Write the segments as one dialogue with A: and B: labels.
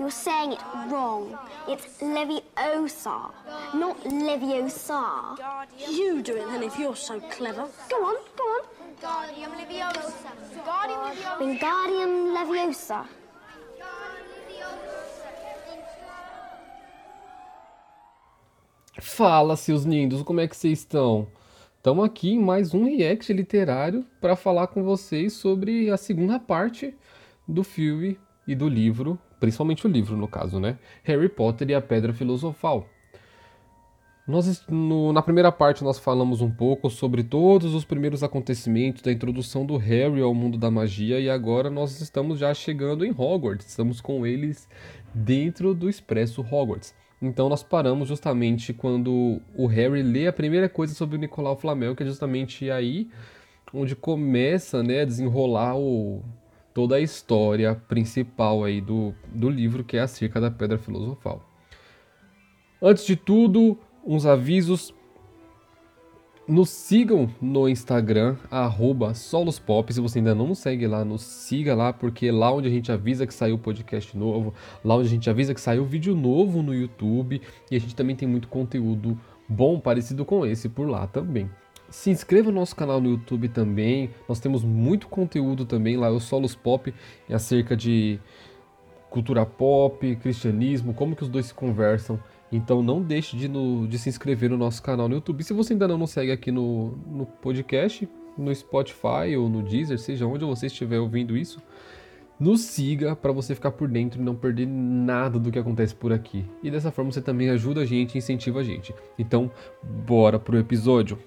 A: You're saying it wrong. It's Leviosa, not Leviosa.
B: You do it then if you're so clever.
A: Go on, go on.
C: Wingardium Leviosa. Wingardium Leviosa.
A: Wingardium Leviosa.
D: Fala, seus lindos, como é que vocês estão? Estamos aqui em mais um react literário para falar com vocês sobre a segunda parte do filme e do livro, principalmente o livro no caso, né? Harry Potter e a Pedra Filosofal. Nós, no, na primeira parte nós falamos um pouco sobre todos os primeiros acontecimentos da introdução do Harry ao mundo da magia e agora nós estamos já chegando em Hogwarts, estamos com eles dentro do Expresso Hogwarts. Então nós paramos justamente quando o Harry lê a primeira coisa sobre o Nicolau Flamel, que é justamente aí onde começa né, a desenrolar o, toda a história principal aí do, do livro, que é acerca da Pedra Filosofal. Antes de tudo, uns avisos. Nos sigam no Instagram, solospop. Se você ainda não segue lá, nos siga lá, porque lá onde a gente avisa que saiu podcast novo, lá onde a gente avisa que saiu vídeo novo no YouTube, e a gente também tem muito conteúdo bom, parecido com esse por lá também. Se inscreva no nosso canal no YouTube também, nós temos muito conteúdo também lá, o Solos Pop, é acerca de cultura pop, cristianismo, como que os dois se conversam então não deixe de, no, de se inscrever no nosso canal no YouTube. Se você ainda não nos segue aqui no, no podcast, no Spotify ou no Deezer, seja onde você estiver ouvindo isso, nos siga para você ficar por dentro e não perder nada do que acontece por aqui. E dessa forma você também ajuda a gente e incentiva a gente. Então, bora pro episódio.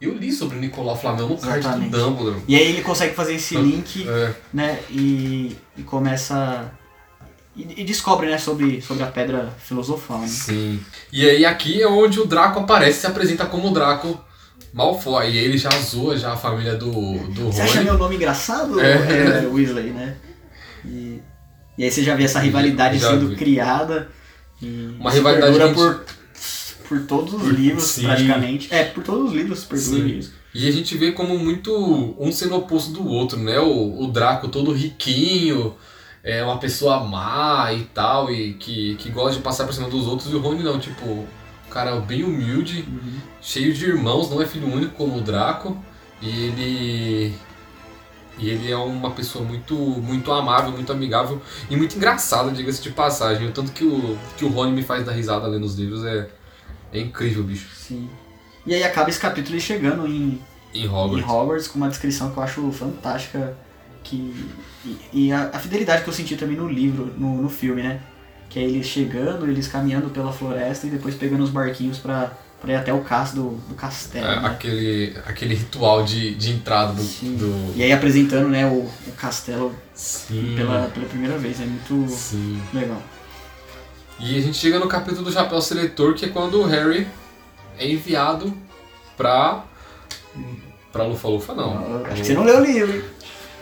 D: Eu li sobre o Nicolau Flamel no card do Dumbledore.
E: E aí ele consegue fazer esse link, é. né? E, e começa. E, e, descobre, né, sobre, sobre a pedra filosofal. Né?
D: Sim. E aí aqui é onde o Draco aparece, se apresenta como Draco Malfoy. E aí ele já zoa já a família do, do Rony.
E: Você acha meu nome engraçado, é. é Weasley, né? E, e aí você já vê essa rivalidade já sendo vi. criada.
D: Uma rivalidade
E: que por por todos os livros, Sim. praticamente. É, por todos os livros, por todos os livros.
D: E a gente vê como muito um sendo oposto do outro, né? O, o Draco todo riquinho, é uma pessoa má e tal, e que, que gosta de passar por cima dos outros, e o Rony não, tipo, um cara bem humilde, uhum. cheio de irmãos, não é filho único como o Draco, e ele. E ele é uma pessoa muito, muito amável, muito amigável e muito engraçada, diga-se de passagem. O tanto que o, que o Rony me faz dar risada lendo os livros é, é incrível, bicho.
E: Sim. E aí acaba esse capítulo chegando em,
D: em, Hogwarts.
E: em Hogwarts com uma descrição que eu acho fantástica. Que, e, e a, a, fidelidade que eu senti também no livro, no, no filme, né? Que é eles chegando, eles caminhando pela floresta e depois pegando os barquinhos pra, pra ir até o castro do, do castelo. É,
D: né? aquele, aquele ritual de, de entrada do, do,
E: E aí apresentando né, o, o castelo Pela, pela primeira vez. É muito Sim. legal.
D: E a gente chega no capítulo do Chapéu Seletor, que é quando o Harry é enviado pra. pra Lufa-Lufa, não.
E: Acho que você não leu o livro.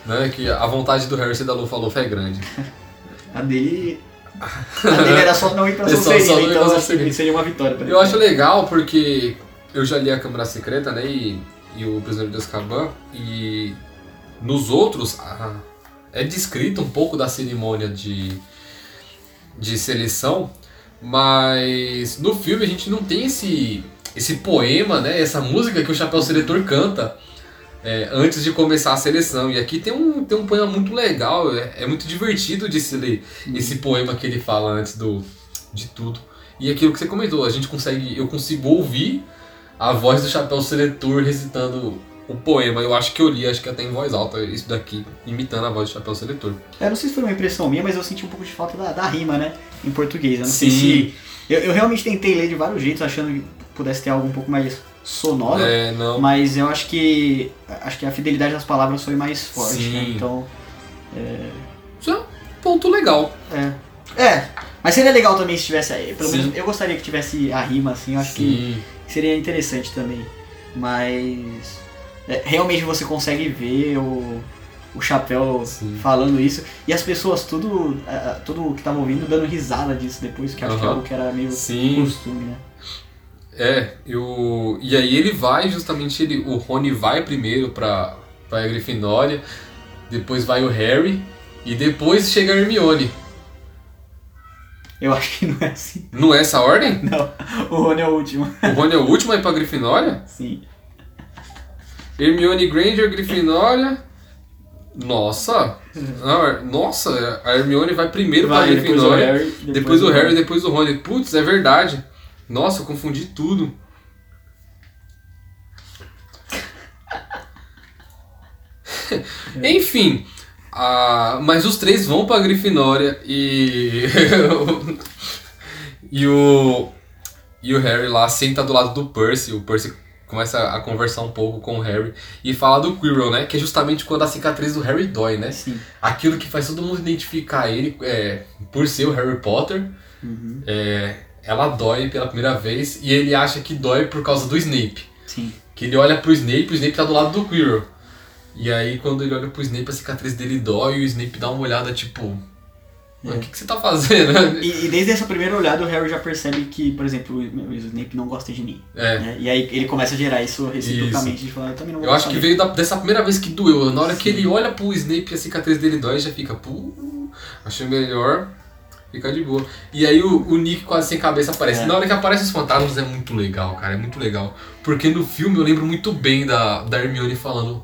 D: Né, que a vontade do Harry ser da Lufa-Lufa é grande.
E: a dele. A dele era só não ir pra é Sonserina, então acho que seria uma vitória pra ele.
D: Eu acho legal porque eu já li a Câmara Secreta, né, e, e o Prisioneiro de Azkaban, e nos outros é descrito um pouco da cerimônia de de seleção, mas no filme a gente não tem esse, esse poema, né, essa música que o Chapéu Seletor canta é, antes de começar a seleção. E aqui tem um, tem um poema muito legal, é, é muito divertido de se ler esse poema que ele fala antes do, de tudo. E aquilo que você comentou, a gente consegue, eu consigo ouvir a voz do Chapéu Seletor recitando o poema. Eu acho que eu li, acho que até em voz alta, isso daqui, imitando a voz do Chapéu Seletor.
E: É, não sei se foi uma impressão minha, mas eu senti um pouco de falta da, da rima, né? Em português. Eu não Sim. sei se. Eu, eu realmente tentei ler de vários jeitos, achando que pudesse ter algo um pouco mais sonoro.
D: É, não.
E: Mas eu acho que. Acho que a fidelidade das palavras foi mais forte, né? Sim. né? Então. É...
D: Isso é um ponto legal.
E: É. É. Mas seria legal também se tivesse aí. Pelo Sim. menos eu gostaria que tivesse a rima, assim, eu acho Sim. que seria interessante também. Mas é, realmente você consegue ver o, o chapéu
D: Sim.
E: falando isso. E as pessoas, tudo, ah, ah, tudo que tava ouvindo, dando risada disso depois, que acho que é algo que era meio
D: Sim.
E: costume, né?
D: É, e, o, e aí ele vai, justamente, ele, o Rony vai primeiro pra, pra Grifinória, depois vai o Harry, e depois chega a Hermione.
E: Eu acho que não é assim.
D: Não é essa a ordem?
E: Não, o Rony é o último.
D: O Rony é o último a ir pra Grifinória?
E: Sim.
D: Hermione Granger, Grifinória. Nossa! Não, nossa, a Hermione vai primeiro pra
E: Vai, depois o
D: Grifinória,
E: Harry,
D: depois, o Harry, depois o Rony. Putz, é verdade. Nossa, eu confundi tudo. Enfim, ah, mas os três vão pra Grifinória e. e o. E o Harry lá senta do lado do Percy. O Percy começa a conversar um pouco com o Harry e fala do Quirrell, né? Que é justamente quando a cicatriz do Harry dói, né?
E: Sim.
D: Aquilo que faz todo mundo identificar ele é, por ser o Harry Potter.
E: Uhum.
D: É, ela dói pela primeira vez e ele acha que dói por causa do Snape.
E: Sim.
D: Que ele olha pro Snape e o Snape tá do lado do Quirrell. E aí quando ele olha pro Snape, a cicatriz dele dói e o Snape dá uma olhada tipo... "Mano, O que, que você tá fazendo?
E: E, e desde essa primeira olhada o Harry já percebe que, por exemplo, o Snape não gosta de mim.
D: É.
E: né? E aí ele começa a gerar isso reciprocamente, de falar, eu também não vou
D: Eu acho que
E: dele."
D: veio da- dessa primeira vez que doeu. Na hora que ele olha pro Snape e a cicatriz dele dói, já fica, pô, achei melhor ficar de boa. E aí o, o Nick quase sem cabeça aparece.
E: É.
D: Na hora que aparece os fantasmas é muito legal, cara, é muito legal. Porque no filme eu lembro muito bem da, da Hermione falando,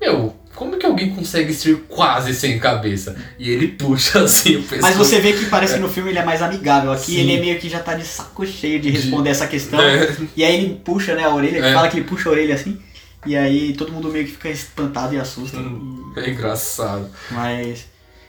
D: meu, como que alguém consegue ser quase sem cabeça? E ele puxa assim o pessoal.
E: Mas você vê que parece que no filme ele é mais amigável. Aqui
D: Sim.
E: ele é meio que já tá de saco cheio de
D: De-
E: responder essa questão.
D: É.
E: E aí ele puxa né, a orelha,
D: É.
E: fala que ele puxa a orelha assim. E aí todo mundo meio que fica espantado e assusta.
D: Hum. É engraçado.
E: Mas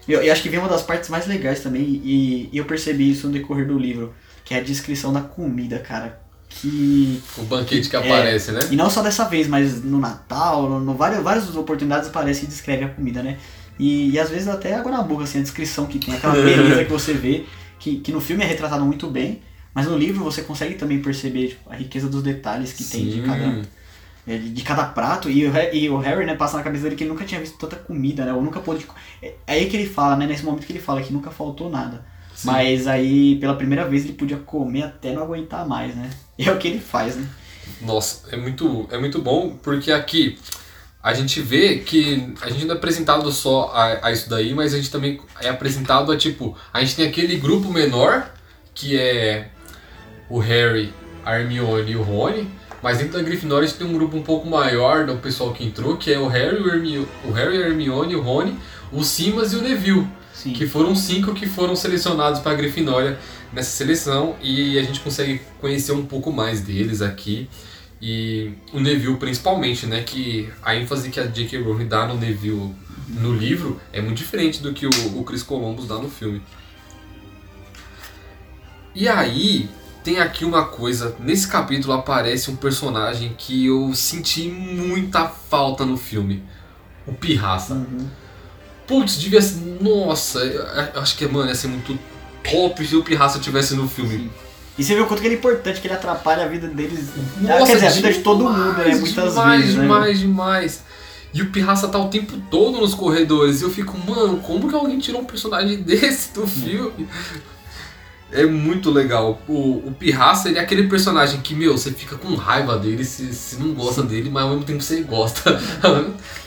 E: eu, eu acho que vem uma das partes mais legais também, e, e eu percebi isso no decorrer do livro, que é a descrição da comida, cara. Que.
D: O banquete que
E: É.
D: aparece, né?
E: E não só dessa vez, mas no Natal, no, no várias, várias oportunidades aparece e descreve a comida, né? E, e às vezes até água na boca, assim, a descrição que tem, aquela beleza que você vê, que, que no filme é retratado muito bem, mas no livro você consegue também perceber tipo, a riqueza dos detalhes que tem de
D: Sim.
E: cada, é, de cada prato. E o, e o Harry, né, passa na cabeça dele que ele nunca tinha visto tanta comida, né? Ou nunca pôde. É é aí que ele fala, né? Nesse momento que ele fala que nunca faltou nada.
D: Sim.
E: Mas aí, pela primeira vez, ele podia comer até não aguentar mais, né? E é o que ele faz, né?
D: Nossa, é muito, é muito bom, porque aqui a gente vê que a gente não é apresentado só a, a isso daí, mas a gente também é apresentado a tipo, a gente tem aquele grupo menor, que é o Harry, a Hermione e o Rony, mas dentro da Grifinória a gente tem um grupo um pouco maior do pessoal que entrou, que é o Harry, o, Hermio, o Harry, a Hermione, o Rony, o Simas e o Neville.
E: Sim.
D: Que foram cinco que foram selecionados para a Grifinória nessa seleção e a gente consegue conhecer um pouco mais deles aqui. E o Neville principalmente, né? Que a ênfase que a J.K. Rowling dá no Neville no livro é muito diferente do que o, o Chris Columbus dá no filme. E aí, tem aqui uma coisa. Nesse capítulo aparece um personagem que eu senti muita falta no filme. O Pirraça.
E: Uhum.
D: Putz, devia ser. Nossa, eu acho que, mano, ia ser muito top se o Pirraça tivesse no filme.
E: Sim. E você vê o quanto que ele é importante, que ele atrapalha a vida deles.
D: Nossa,
E: Quer dizer, a vida de todo mundo, né?
D: demais,
E: Muitas
D: demais,
E: vezes, né?
D: Demais, demais. E o Pirraça tá o tempo todo nos corredores. E eu fico, mano, como que alguém tirou um personagem desse do filme? É muito legal. O, o Pirraça, ele é aquele personagem que, meu, você fica com raiva dele se, se não gosta dele, mas ao mesmo tempo você gosta.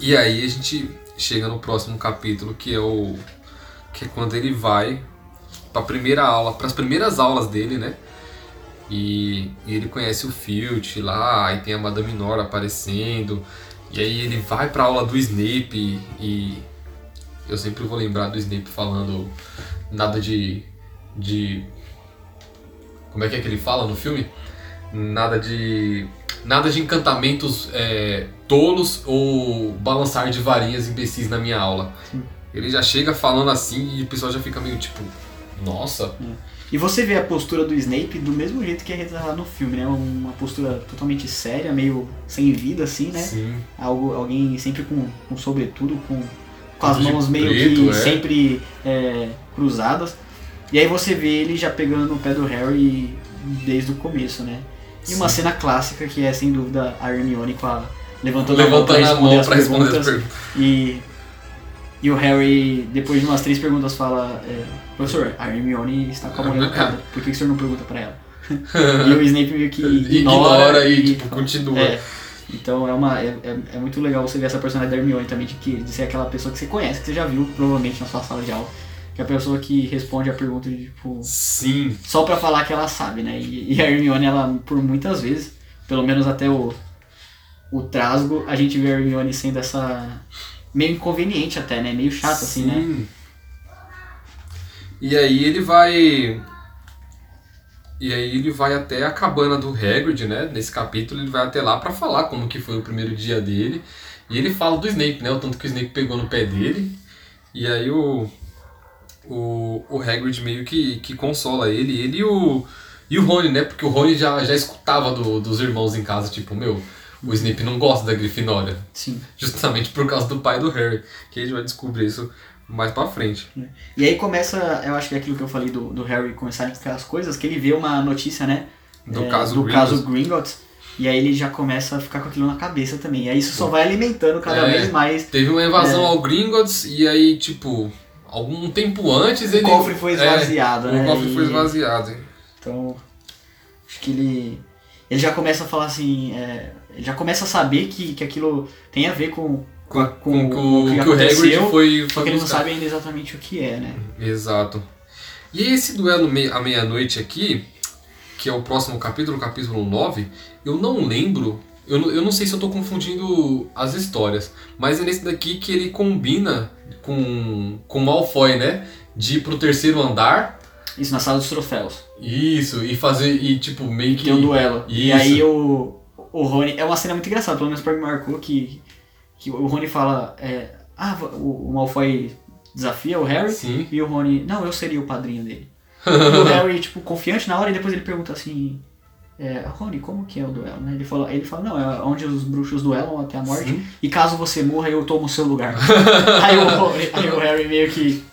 D: e aí a gente chega no próximo capítulo, que é o. Que é quando ele vai pra primeira aula, pras primeiras aulas dele, né? E, e ele conhece o Filch lá, aí tem a Madame Nora aparecendo. E aí ele vai pra aula do Snape e eu sempre vou lembrar do Snape falando nada de. de. Como é que é que ele fala no filme? Nada de. Nada de encantamentos é, tolos ou balançar de varinhas imbecis na minha aula. Ele já chega falando assim e o pessoal já fica meio tipo. Nossa,
E: E você vê a postura do Snape do mesmo jeito que é retratado no filme, né? Uma postura totalmente séria, meio sem vida, assim, né?
D: sim.
E: Algo, alguém sempre com, com sobretudo, com, com as mãos meio
D: preto,
E: que
D: é.
E: sempre é, cruzadas. E aí você vê ele já pegando no pé do Harry desde o começo, né? E uma
D: Sim.
E: cena clássica que é, sem dúvida, a Hermione com a, levantando,
D: Levantando
E: a mão
D: mão
E: pra
D: pra
E: responder
D: responder
E: as
D: as
E: perguntas. E, e o Harry, depois de umas três perguntas, fala: é, Professor, a Hermione está com a mão levantada. Por que, o senhor não pergunta pra ela? e o Snape meio que ignora,
D: Ignora e, tipo, continua.
E: É. Então é, uma, é, é, é muito legal você ver essa personalidade da Hermione também, de, que, de ser aquela pessoa que você conhece, que você já viu provavelmente na sua sala de aula. Que é a pessoa que responde a pergunta de tipo.
D: Sim.
E: Só pra falar que ela sabe, né? E, e a Hermione, ela, por muitas vezes, pelo menos até o, o Trasgo, a gente vê a Hermione sendo essa. meio inconveniente até, né? Meio chata, assim, né?
D: E aí ele vai. E aí ele vai até a cabana do Hagrid, né? Nesse capítulo ele vai até lá pra falar como que foi o primeiro dia dele. E ele fala do Snape, né? O tanto que o Snape pegou no pé dele. E aí o o, o Hagrid meio que, que consola ele, ele e o e o Rony, né? Porque o Rony já, já escutava do, dos irmãos em casa, tipo, meu, o Snape não gosta da Grifinória.
E: Sim.
D: Justamente por causa do pai do Harry. Que a gente vai descobrir isso mais pra frente.
E: E aí começa, eu acho que é aquilo que eu falei do, do Harry começar a explicar as coisas, que ele vê uma notícia, né?
D: Do
E: é,
D: caso
E: do
D: Gringotts.
E: caso Gringotts. E aí ele já começa a ficar com aquilo na cabeça também. E aí isso só vai alimentando cada
D: É.
E: vez mais.
D: Teve uma invasão
E: É.
D: ao Gringotts e aí, tipo, algum tempo antes ele.
E: O cofre foi esvaziado,
D: é,
E: né?
D: O cofre
E: E-
D: foi esvaziado.
E: Então, acho que ele. Ele já começa a falar assim. é, ele já começa a saber que, que aquilo tem a ver com, com, com,
D: Com,
E: com
D: o
E: que
D: que o Hagrid foi,
E: Só que ele não sabe ainda exatamente o que é, né?
D: Exato. E esse duelo mei- à meia-noite aqui, que é o próximo capítulo, capítulo 9, eu não lembro. Eu não, eu não sei se eu tô confundindo as histórias, mas é nesse daqui que ele combina com, com Malfoy, né? De ir pro terceiro andar.
E: Isso na sala dos troféus.
D: Isso, e fazer. E tipo, meio que.
E: Tem um duelo. E
D: Isso.
E: aí o, o Rony. É uma cena muito engraçada, pelo menos pra mim marcou que, que o Rony fala. é, ah, o, o Malfoy desafia o Harry.
D: Sim.
E: E o Rony, não, eu seria o padrinho dele. e o Harry, tipo, confiante na hora, e depois ele pergunta assim, é, Rony, como que é o duelo? né? Ele fala, ele fala, não, é onde os bruxos duelam até a morte,
D: Sim.
E: e caso você morra, eu tomo o seu lugar. aí, o aí o Harry meio que,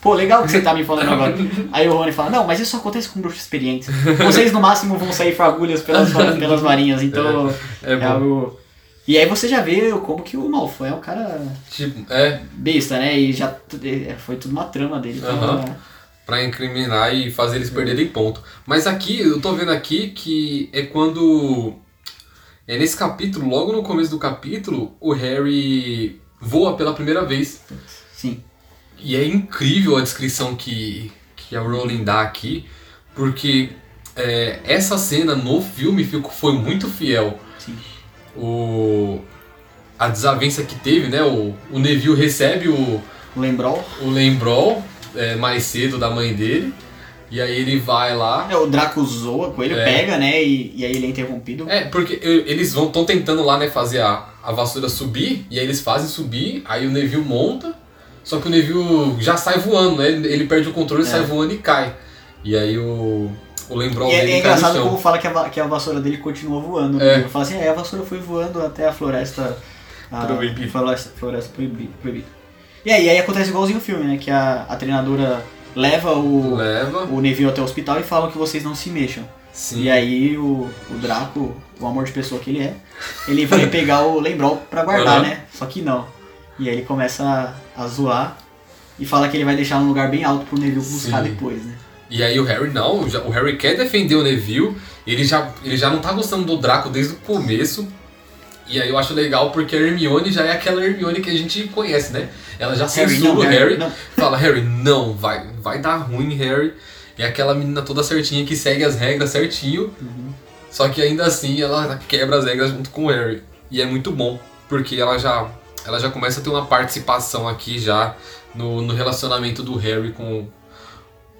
E: pô, legal que você tá me falando agora. Aí o Rony fala, não, mas isso acontece com bruxos experientes. Vocês no máximo vão sair fagulhas pelas, pelas varinhas, então
D: É
E: é
D: bom.
E: algo... E aí você já vê como que o Malfoy é um cara
D: Tipo, é,
E: besta, né? E já é, foi tudo uma trama dele. pra-
D: Aham. Pra incriminar e fazer eles perderem ponto. Mas aqui, eu tô vendo aqui que é quando. É nesse capítulo, logo no começo do capítulo, o Harry voa pela primeira vez.
E: Sim.
D: E é incrível a descrição que, que a Rowling dá aqui, porque é, essa cena no filme ficou, foi muito fiel.
E: Sim.
D: O, a desavença que teve, né? O, o Neville recebe o,
E: Lembrou?
D: o Lembrol é, mais cedo da mãe dele. E aí ele vai lá.
E: É, o Draco zoa com ele,
D: É.
E: pega, né? E, e aí ele é interrompido.
D: É, porque eles vão estão tentando lá, né, fazer a, a vassoura subir, e aí eles fazem subir, aí o Neville monta, só que o Neville já sai voando, né? Ele, ele perde o controle,
E: É.
D: sai voando e cai. E aí o, o Lembrol
E: E é,
D: dele
E: é engraçado como fala que a, que a vassoura dele continua voando.
D: É.
E: Ele fala assim, é, a vassoura foi voando até a floresta... A. Floresta, floresta proibi- proibida. E aí, aí acontece igualzinho o filme, né? Que a, a treinadora leva o,
D: Leva,
E: o Neville até o hospital e fala que vocês não se mexam.
D: sim.
E: E aí o, o Draco, o amor de pessoa que ele é, ele vai pegar o Lembrol pra guardar, né? Só que não. E aí ele começa a, a zoar e fala que ele vai deixar num lugar bem alto pro Neville buscar
D: Sim.
E: depois, né?
D: E aí o Harry não, o Harry quer defender o Neville, ele já, ele já não tá gostando do Draco desde o começo. E aí eu acho legal porque a Hermione já é aquela Hermione que a gente conhece, né? Ela já censura o
E: Harry, não.
D: fala, Harry, não, vai, vai dar ruim, Harry. E é aquela menina toda certinha que segue as regras certinho,
E: Uhum.
D: só que ainda assim ela quebra as regras junto com o Harry. E é muito bom, porque ela já, ela já começa a ter uma participação aqui já no, no relacionamento do Harry com,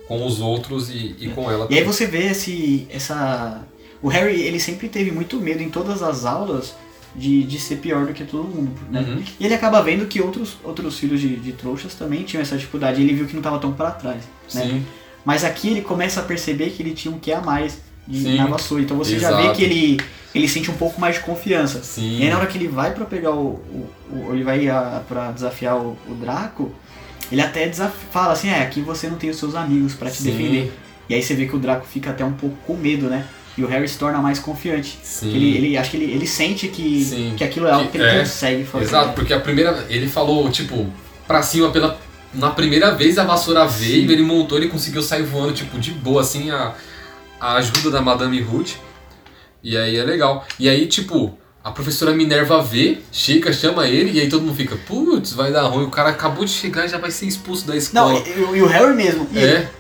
D: com os outros e, e com ela
E: E aí você vê esse, essa... O Harry, ele sempre teve muito medo em todas as aulas de, de ser pior do que todo mundo, né?
D: Uhum.
E: E ele acaba vendo que outros, outros filhos de, de trouxas também tinham essa dificuldade. Ele viu que não estava tão para trás, né?
D: Sim.
E: Mas aqui ele começa a perceber que ele tinha um que a mais de,
D: Sim.
E: na vassoura. Então você já vê
D: Exato.
E: que ele, ele sente um pouco mais de confiança.
D: Sim.
E: E aí na hora que ele vai pra pegar o. o, o- ele vai a, pra desafiar o, o Draco, ele até fala assim, é, aqui você não tem os seus amigos pra te
D: Sim.
E: defender. E aí você vê que o Draco fica até um pouco com medo, né? E o Harry se torna mais confiante.
D: Sim.
E: Ele, ele acho que ele, ele sente que,
D: Sim.
E: que aquilo é algo que ele
D: É,
E: consegue fazer.
D: Exato, porque a primeira. Ele falou, tipo, pra cima pela. Na primeira vez a vassoura veio, ele montou, ele conseguiu sair voando, tipo, de boa, assim, a, a ajuda da Madame Ruth. E aí é legal. E aí, tipo, a professora Minerva vê, chega, chama ele, e aí todo mundo fica, putz, vai dar ruim. O cara acabou de chegar e já vai ser expulso da escola.
E: Não, e, e o Harry mesmo. E ele,
D: é,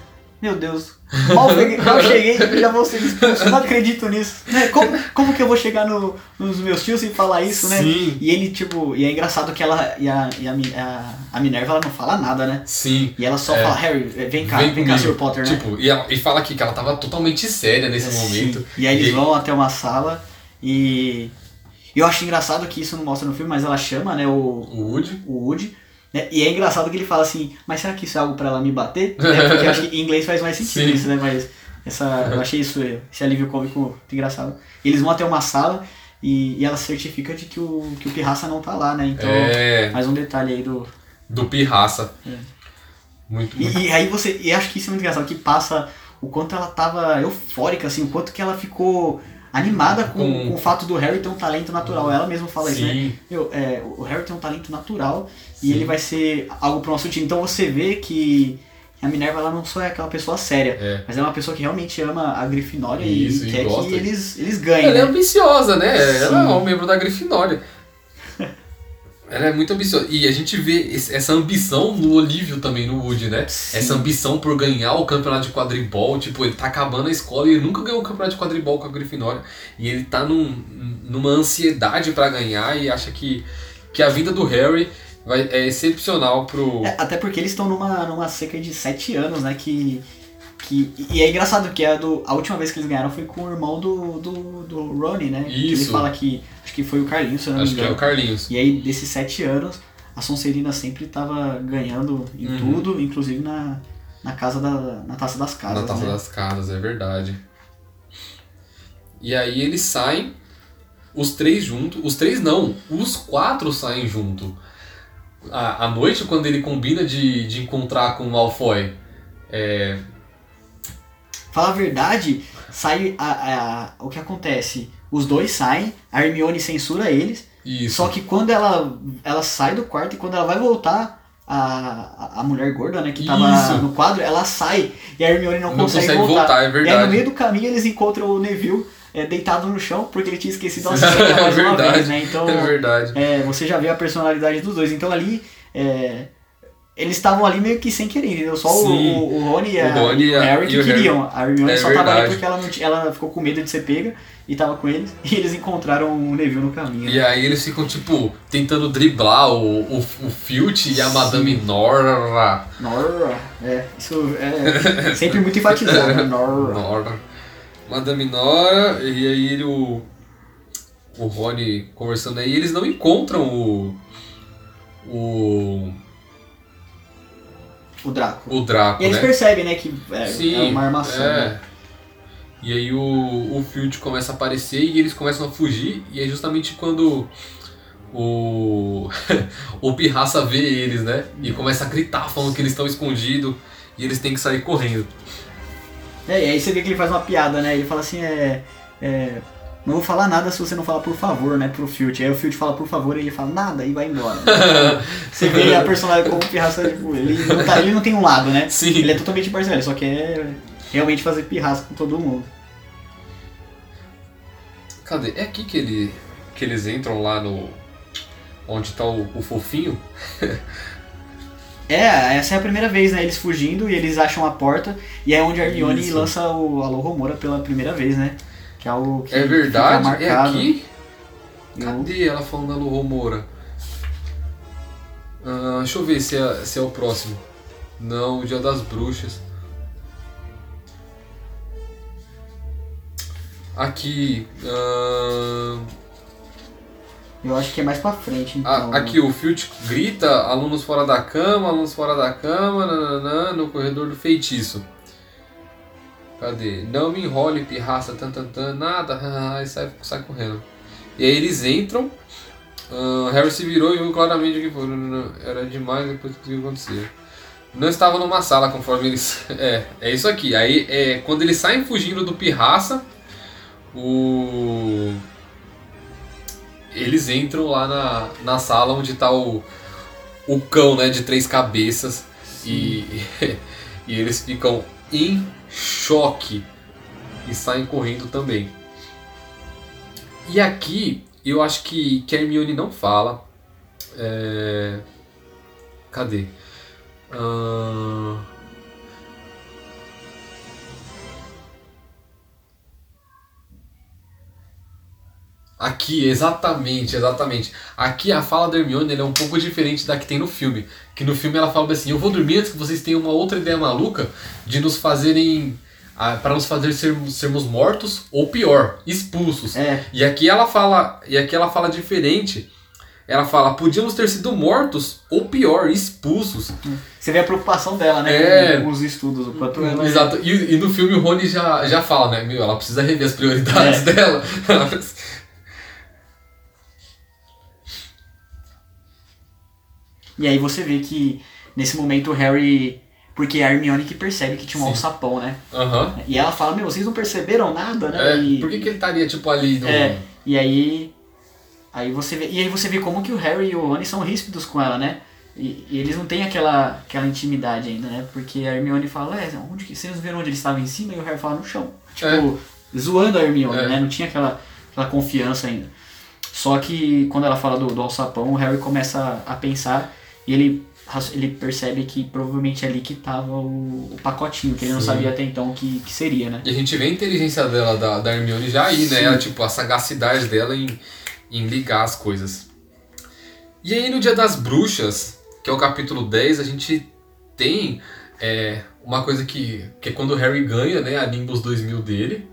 E: Meu Deus. Mal, peguei- mal cheguei e já vou ser expulso. Não acredito nisso. Né? Como, como que eu vou chegar no- nos meus tios e falar isso, né?
D: Sim.
E: E ele, tipo, e é engraçado que ela e a, e a, a, Minerva ela não fala nada, né?
D: sim.
E: E ela só
D: É.
E: fala, Harry, vem cá, vem, cá,
D: comigo.
E: Sr. Potter, né?
D: Tipo, e, ela- e fala aqui que ela tava totalmente séria nesse
E: Sim.
D: momento.
E: E aí eles vão até uma sala e. e eu acho engraçado que isso não mostra no filme, mas ela chama, né, o,
D: O Woody.
E: o Woody. Né, E é engraçado que ele fala assim, mas será que isso é algo pra ela me bater? Né, Porque eu acho que em inglês faz mais sentido
D: Sim.
E: isso, né? Mas essa, eu achei isso, esse alívio cômico muito engraçado. Eles vão até uma sala e, e ela certifica de que o, que o Pirraça não tá lá, né? Então,
D: É,
E: mais um detalhe aí do.
D: do Pirraça.
E: É.
D: Muito, muito.
E: E, e aí você. E acho que isso é muito engraçado, que passa o quanto ela tava eufórica, assim, o quanto que ela ficou animada com,
D: Com-
E: com o fato do Harry ter um talento natural. Ela mesma fala isso, né?
D: Sim.
E: Meu, é, o Harry tem um talento natural
D: Sim.
E: e ele vai ser algo pro nosso time. Então você vê que a Minerva ela não só é aquela pessoa séria,
D: É.
E: mas é uma pessoa que realmente ama a Grifinória
D: Isso,
E: e,
D: e
E: quer
D: gosta.
E: que eles, eles ganhem.
D: Ela é
E: né?
D: ambiciosa, né? Ela é
E: Sim.
D: um membro da Grifinória. Ela é muito ambiciosa. E a gente vê essa ambição no Olívio também, no Woody, né?
E: Sim.
D: Essa ambição por ganhar o campeonato de quadribol. Tipo, ele tá acabando a escola e ele nunca ganhou o campeonato de quadribol com a Grifinória. E ele tá num, numa ansiedade pra ganhar e acha que, que a vida do Harry vai, é excepcional pro.
E: É, até porque eles estão numa, numa seca de sete anos, né? Que, que, e é engraçado que a, do, a última vez que eles ganharam foi com o irmão do, do, do Ronnie, né? Que
D: Isso.
E: ele fala que. Acho que foi o Carlinhos, se eu não
D: Acho
E: me
D: que é
E: engano.
D: o Carlinhos.
E: E aí, desses sete anos, a Sonserina sempre tava ganhando em
D: Uhum.
E: tudo, inclusive na, na casa da. na taça das casas.
D: Na taça
E: né?
D: das casas, é verdade. E aí eles saem, os três juntos. Os três não, os quatro saem junto. À, à noite, quando ele combina de, de encontrar com o Malfoy. É,
E: Fala a verdade, sai a, a- o que acontece. Os dois saem, a Hermione censura eles,
D: isso.
E: Só que quando ela, ela sai do quarto e quando ela vai voltar, a, a, mulher gorda, né, que tava
D: Isso.
E: no quadro, ela sai e a Hermione não,
D: Não
E: consegue,
D: consegue
E: voltar.
D: voltar, é
E: E aí no meio do caminho eles encontram o Neville é, deitado no chão porque ele tinha esquecido a senha
D: é
E: mais uma
D: verdade.
E: vez, né? Então
D: é verdade.
E: é, você já vê a personalidade dos dois. Então ali é, eles estavam ali meio que sem querer, entendeu? Só o,
D: Sim.
E: o, o Rony e, a,
D: Rony a-
E: Harry que
D: o Harry.
E: queriam. A Hermione
D: É
E: só tava ali
D: verdade.
E: porque ela, não ela ficou com medo de ser pega e tava com eles. E eles encontraram o Neville no caminho.
D: E aí eles ficam, tipo, tentando driblar o, o, o Filch e a Madame Nora.
E: Nora, é, isso é sempre muito enfatizado, né? Nora.
D: Nora. Madame Nora, e aí ele, o, o Rony conversando aí, eles não encontram o. O.
E: O Draco.
D: O Draco,
E: E eles
D: né?
E: percebem, né, que é,
D: Sim,
E: é uma armação.
D: é.
E: né?
D: E aí o, o Filch começa a aparecer e eles começam a fugir, e é justamente quando o, o Pirraça vê eles, né? E começa a gritar falando que eles estão escondidos e eles têm que sair correndo.
E: É, e aí você vê que ele faz uma piada, né? Ele fala assim, é, é, Não vou falar nada se você não falar por favor, né, pro Filch. Aí o Filch fala por favor e ele fala nada e vai embora. você vê a personagem como pirraça, tipo, ele não, tá, ele não tem um lado, né?
D: Sim.
E: Ele é totalmente ele só quer realmente fazer pirraça com todo mundo.
D: Cadê? É aqui que, ele, que eles entram lá no. Onde tá o, o fofinho?
E: É, essa é a primeira vez, né? Eles fugindo e eles acham a porta e é onde a Hermione
D: Isso.
E: lança o Alô Romora pela primeira vez, né? Que é algo que
D: É verdade?
E: fica
D: É
E: marcado.
D: aqui?
E: Eu-
D: Cadê ela falando da Lu Romora? Ah, deixa eu ver se é, se é o próximo. Não, o Dia das Bruxas. Aqui. ah,
E: Eu acho que é mais pra frente, então.
D: a- aqui o Filch grita: alunos fora da cama, alunos fora da cama, nananã, no corredor do feitiço. Cadê? Não me enrole, pirraça, tan, tan, tan, nada, e sai, sai correndo. E aí eles entram, ah, Harry se virou e viu claramente o que foi. Era demais depois do que acontecia. Não estava numa sala conforme eles. É, é isso aqui. Aí é, quando eles saem fugindo do pirraça, o eles entram lá na, na sala onde tá o, o cão, né, de três cabeças e, e eles ficam em choque e saem correndo também. E aqui eu acho que, que a Hermione não fala. É... Cadê? Ahn, Aqui, exatamente, exatamente. Aqui a fala da Hermione é um pouco diferente da que tem no filme. Que no filme ela fala assim: Eu vou dormir antes que vocês tenham uma outra ideia maluca de nos fazerem. para nos fazer sermos, sermos mortos ou pior, expulsos.
E: É.
D: E aqui ela fala, e aqui ela fala diferente. Ela fala: podíamos ter sido mortos ou pior, expulsos.
E: Você vê a preocupação dela, né?
D: É.
E: Com os estudos, o quanto ela.
D: Exato. E, e no filme o Rony já, já fala, né? Meu, ela precisa rever as prioridades
E: É.
D: dela.
E: E aí você vê que nesse momento o Harry. Porque é a Hermione que percebe que tinha um
D: Sim.
E: alçapão, né?
D: Aham.
E: E ela fala, meu, vocês não perceberam nada, né?
D: É,
E: e,
D: por que, que ele estaria, tipo, ali no.
E: É, e aí. Aí você vê. E aí você vê como que o Harry e o Rony são ríspidos com ela, né? E, e eles não têm aquela, aquela intimidade ainda, né? Porque a Hermione fala, é, onde que. Vocês viram onde ele estava em cima? E o Harry fala no chão. Tipo, zoando a Hermione,
D: É.
E: né? Não tinha aquela, aquela confiança ainda. Só que quando ela fala do, do alçapão, o Harry começa a, a pensar e ele, ele percebe que provavelmente é ali que tava o, o pacotinho, que ele não
D: Sim.
E: sabia até então que, que seria, né?
D: E a gente vê a inteligência dela, da, da Hermione, já aí, né?
E: Sim.
D: Ela, tipo, a sagacidade dela em, em ligar as coisas. E aí no Dia das Bruxas, que é o capítulo 10, a gente tem é, uma coisa que, que é quando o Harry ganha, né? A Nimbus 2000 dele.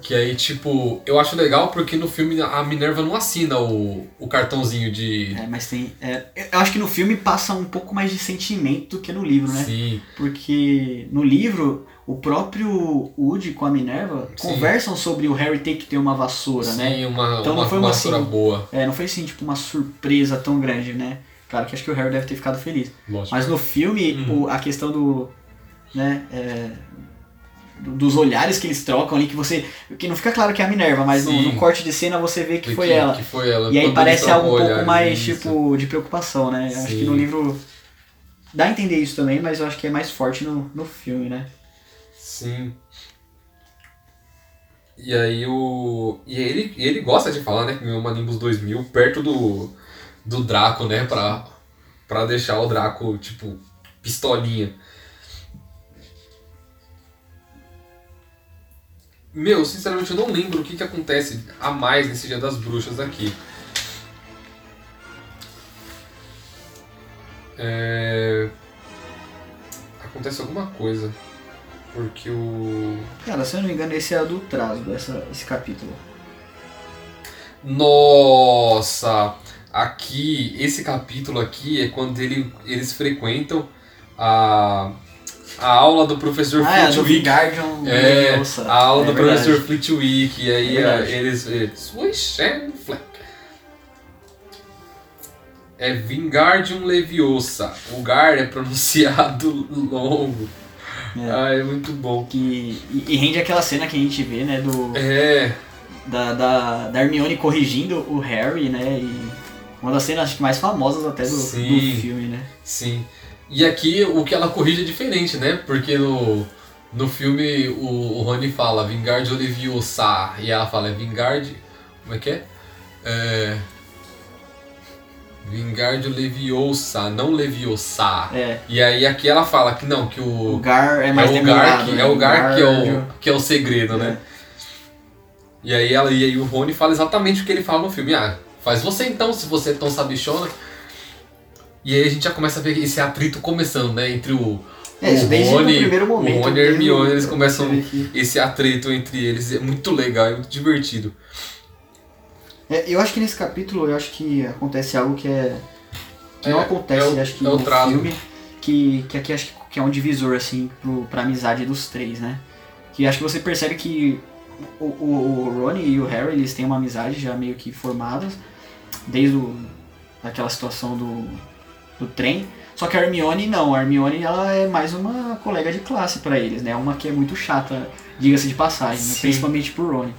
D: Que aí, tipo, eu acho legal porque no filme a Minerva não assina o, o cartãozinho de.
E: É, mas tem. é, eu acho que no filme passa um pouco mais de sentimento do que no livro, né?
D: Sim,
E: Porque no livro, o próprio Woody com a Minerva
D: Sim.
E: conversam sobre o Harry ter que ter uma vassoura, né?
D: sim, uma,
E: Então não
D: uma
E: foi uma
D: vassoura
E: assim-
D: boa.
E: É, não foi assim, tipo, uma surpresa tão grande, né? Claro que acho que o Harry deve ter ficado feliz.
D: Lógico.
E: Mas no filme,
D: Hum.
E: o- a questão do. né? é, dos olhares que eles trocam ali, que você. Que não fica claro que é a Minerva, mas no,
D: Sim.
E: no corte de cena você vê que
D: Que-
E: foi ela.
D: Que foi ela.
E: E aí parece algo um pouco mais,
D: isso.
E: tipo, de preocupação, né? Eu Acho que
D: Sim.
E: no livro dá a entender isso também, mas eu acho que é mais forte no, no filme, né?
D: Sim. E aí o. E ele, ele gosta de falar, né? Que ganhou uma Nimbus 2000 perto do, do Draco, né? Pra, pra deixar o Draco, tipo, pistolinha. Meu, sinceramente eu não lembro o que, que acontece a mais nesse Dia das Bruxas aqui. É... Acontece alguma coisa. Porque o.
E: Cara, se eu não me engano, esse é a do Trasgo, essa, esse capítulo.
D: Nossa! Aqui, esse capítulo aqui é quando ele, eles frequentam a, a aula do professor
E: Ah, é,
D: Flitwick.
E: Wingardium
D: É,
E: Leviosa.
D: a aula
E: É
D: do
E: verdade.
D: professor Flitwick. E aí
E: É verdade.
D: a- eles. eles Swish and Fleck. É Vingardium Leviosa. O Gar é pronunciado longo.
E: É.
D: Ah, é muito bom.
E: Que, e, e rende aquela cena que a gente vê, né, do,
D: É,
E: da, da, da Hermione corrigindo o Harry, né, e uma das cenas acho que mais famosas até do, do filme, né.
D: sim. E aqui o que ela corrige é diferente, né? Porque no, no filme o, o Rony fala Vingardium Leviosa. E ela fala é Vingard. Como é que é? É. Vingardium Leviosa, não Leviosa.
E: É,
D: E aí aqui ela fala que não, que
E: o
D: o.
E: Gar é mais
D: é o Gar, que,
E: né,
D: é o Gar que é o, que é o segredo, né? E aí, ela, e aí o Rony fala exatamente o que ele fala no filme. Ah, faz você então, se você é tão sabichona. E aí a gente já começa a ver esse atrito começando, né? Entre o,
E: É, isso
D: o
E: desde
D: Rony,
E: o primeiro momento.
D: o Rony e Hermione, eles começam esse atrito entre eles. É muito legal, é muito divertido.
E: É, eu acho que nesse capítulo, eu acho que acontece algo que é... Que não
D: É,
E: acontece,
D: é
E: acho que
D: é
E: no
D: trato.
E: filme, que, que aqui acho que- que é um divisor, assim, pro, pra amizade dos três, né? Que acho que você percebe que o, o, o Rony e o Harry, eles têm uma amizade já meio que formadas, desde o, aquela situação do, do trem. Só que a Hermione não, a Hermione ela é mais uma colega de classe pra eles, né? Uma que é muito chata, diga-se de passagem, né? Principalmente pro Rony.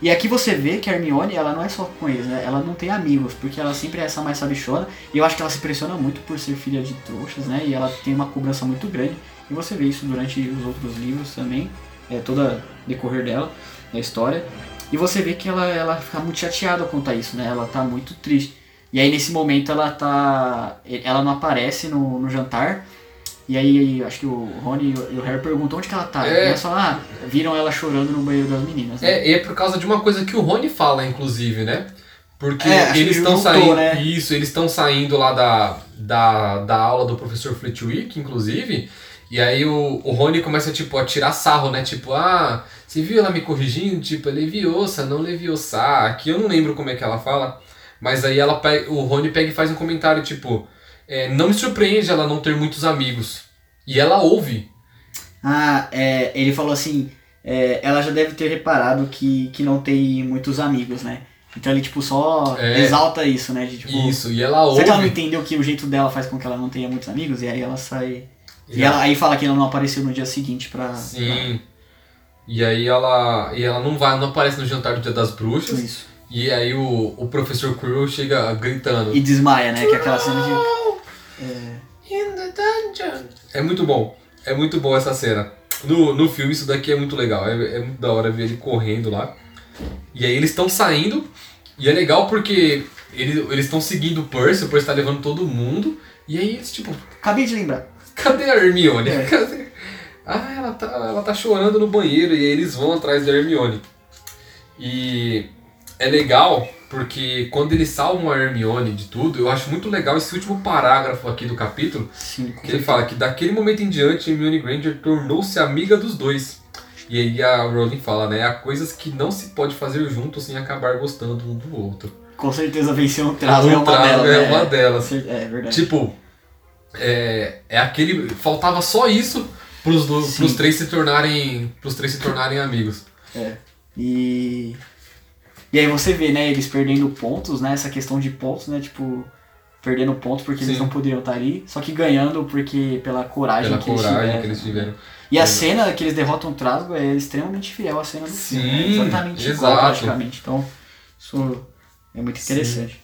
E: E aqui você vê que a Hermione, ela não é só com eles, né? Ela não tem amigos, porque ela sempre é essa mais sabichona. E eu acho que ela se pressiona muito por ser filha de trouxas, né? E ela tem uma cobrança muito grande. E você vê isso durante os outros livros também, é, toda decorrer dela, da história. E você vê que ela, ela fica muito chateada quanto a isso, né? Ela tá muito triste. E aí nesse momento ela tá. Ela não aparece no, no jantar. E aí acho que o Rony e o Harry perguntam onde que ela tá.
D: É.
E: E eles falam, ah, viram ela chorando no banheiro das meninas. Né?
D: É, e é por causa de uma coisa que o Rony fala, inclusive, né? Porque
E: É,
D: eles
E: ele
D: estão saindo.
E: né?
D: Isso, eles estão saindo lá da, da, da aula do professor Flitwick, inclusive. E aí o, o Rony começa, tipo, a tirar sarro, né? Tipo, ah, você viu ela me corrigindo? Tipo, é leviosa, não leviosa. Aqui eu não lembro como é que ela fala. Mas aí ela pega, o Rony pega e faz um comentário, tipo, é, não me surpreende ela não ter muitos amigos. E ela ouve.
E: Ah, é, ele falou assim, é, ela já deve ter reparado que, que não tem muitos amigos, né? Então ele, tipo, só
D: É.
E: exalta isso, né? De, tipo,
D: Isso, e ela
E: Será
D: ouve.
E: que ela não entendeu que o jeito dela faz com que ela não tenha muitos amigos? E aí ela sai... E
D: E ela-
E: aí fala que ela não apareceu no dia seguinte pra...
D: Sim. E aí ela. E ela não vai, não aparece no jantar do dia das
E: pra
D: bruxas.
E: isso.
D: E aí o, o professor Quirrell chega gritando.
E: E desmaia, né? Que é aquela cena de...
D: In the dungeon. É muito bom. É muito bom essa cena. No, no filme isso daqui é muito legal. É, é muito da hora ver ele correndo lá. E aí eles estão saindo. E é legal porque eles eles estão seguindo o Percy, o Percy tá levando todo mundo. E aí eles, tipo,
E: Acabei de lembrar.
D: cadê a Hermione?
E: É.
D: Cadê? Ah, ela tá, ela tá chorando no banheiro. E aí eles vão atrás da Hermione. E é legal porque quando eles salvam a Hermione de tudo, eu acho muito legal esse último parágrafo aqui do capítulo.
E: Sim.
D: Que ele fala que daquele momento em diante, Hermione Granger tornou-se amiga dos dois. E aí a Rowling fala, né? Há coisas que não se pode fazer juntos sem acabar gostando um do outro.
E: Com certeza vencer um trago é
D: Um
E: uma delas.
D: é
E: né?
D: uma delas.
E: É verdade.
D: Tipo, é, é aquele. Faltava só isso pros, do, pros três se tornarem. Pros três se tornarem amigos.
E: E. E aí você vê, né, eles perdendo pontos, né? Essa questão de pontos, né? Tipo, perdendo pontos porque eles
D: Sim.
E: não poderiam estar ali, só que ganhando porque pela coragem
D: Pela
E: que eles
D: coragem
E: tiveram.
D: que eles tiveram.
E: E a cena que eles derrotam o Trasgo é extremamente fiel à cena do filme. né?
D: Sim,
E: Exatamente igual,
D: exato.
E: praticamente. Então, isso é muito interessante.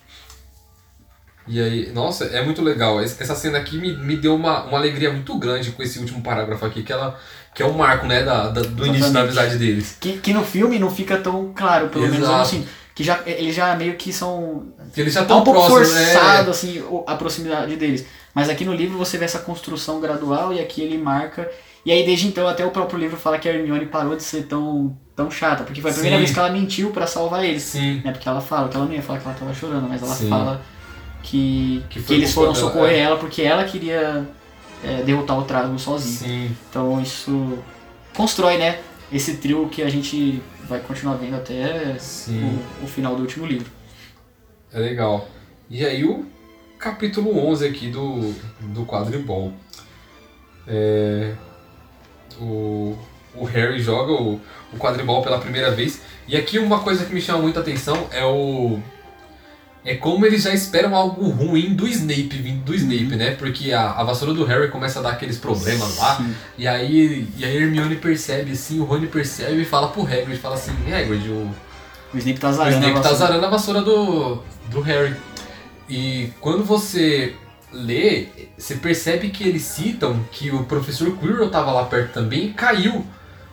D: E aí, nossa, é muito legal. Es- Essa cena aqui me, me deu uma, uma alegria muito grande com esse último parágrafo aqui, que, ela, que é o marco, né, da, da- do início da amizade deles.
E: Que, que no filme não fica tão claro, pelo menos
D: Exato.
E: sinto. Que já, eles já meio que são
D: Que eles já
E: Tá
D: estão
E: um pouco
D: próximos, né?
E: forçado, assim, a proximidade deles. Mas aqui no livro você vê essa construção gradual e aqui ele marca. E aí desde então até o próprio livro fala que a Hermione parou de ser tão, tão chata. Porque foi a primeira
D: Sim.
E: vez que ela mentiu pra salvar eles.
D: Sim.
E: Né? Porque ela fala, que ela não ia falar que ela tava chorando, mas ela
D: Sim.
E: fala que,
D: Que
E: que, eles foram socorrer
D: é.
E: ela porque ela queria é, derrotar o Trago sozinho.
D: Sim.
E: Então isso constrói, né? Esse trio que a gente vai continuar vendo até o, o final do último livro.
D: É legal. E aí o capítulo 11 aqui do, do quadribol. É, o, o Harry joga o, o quadribol pela primeira vez. E aqui uma coisa que me chama muita atenção é o... É como eles já esperam algo ruim do Snape, vindo do Snape, né? Porque a, a vassoura do Harry começa a dar aqueles problemas lá. E aí e a Hermione percebe assim, o Rony percebe e fala pro Hagrid, fala assim, Hagrid, o,
E: O Snape tá
D: o
E: zarando. a
D: Snape tá
E: vassoura.
D: zarando a vassoura do, do Harry. E quando você lê, você percebe que eles citam que o professor Quirrell tava lá perto também e caiu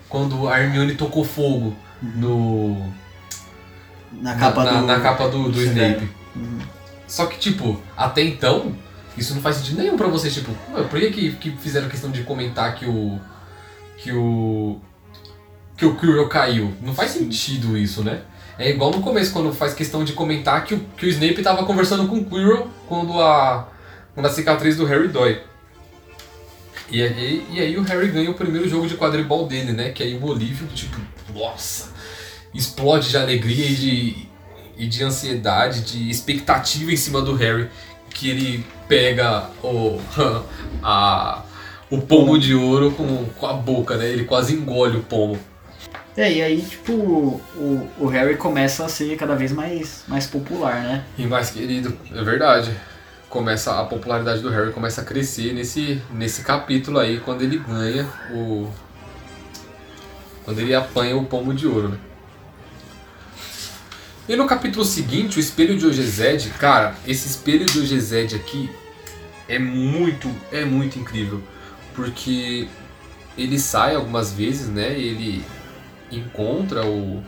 D: quando a Hermione tocou fogo no,
E: Na capa
D: na,
E: do.
D: na capa do, do. Snape.
E: Uhum.
D: Só que, tipo, até então, isso não faz sentido nenhum pra vocês. Tipo, "Ué, por que, que, que fizeram questão de comentar que o. que o. que o Quirrell caiu? Não faz sentido isso, né? É igual no começo, quando faz questão de comentar que o, que o Snape tava conversando com o Quirrell quando a. quando a cicatriz do Harry dói. E aí, e aí o Harry ganha o primeiro jogo de quadribol dele, né? Que aí o Olívio, tipo, nossa, explode de alegria e de, e de ansiedade, de expectativa em cima do Harry. Que ele pega o, a, o pombo de ouro com, com a boca, né? Ele quase engole o pombo.
E: É, e aí, tipo, o, o Harry começa a ser cada vez mais, mais popular, né?
D: E mais querido, é verdade. Começa, a popularidade do Harry começa a crescer nesse, nesse capítulo aí, quando ele ganha o. Quando ele apanha o pomo de ouro, né? E no capítulo seguinte, o espelho de Ogezed, cara, esse espelho de Ogezed aqui é muito, é muito incrível. Porque ele sai algumas vezes, né? Ele encontra o.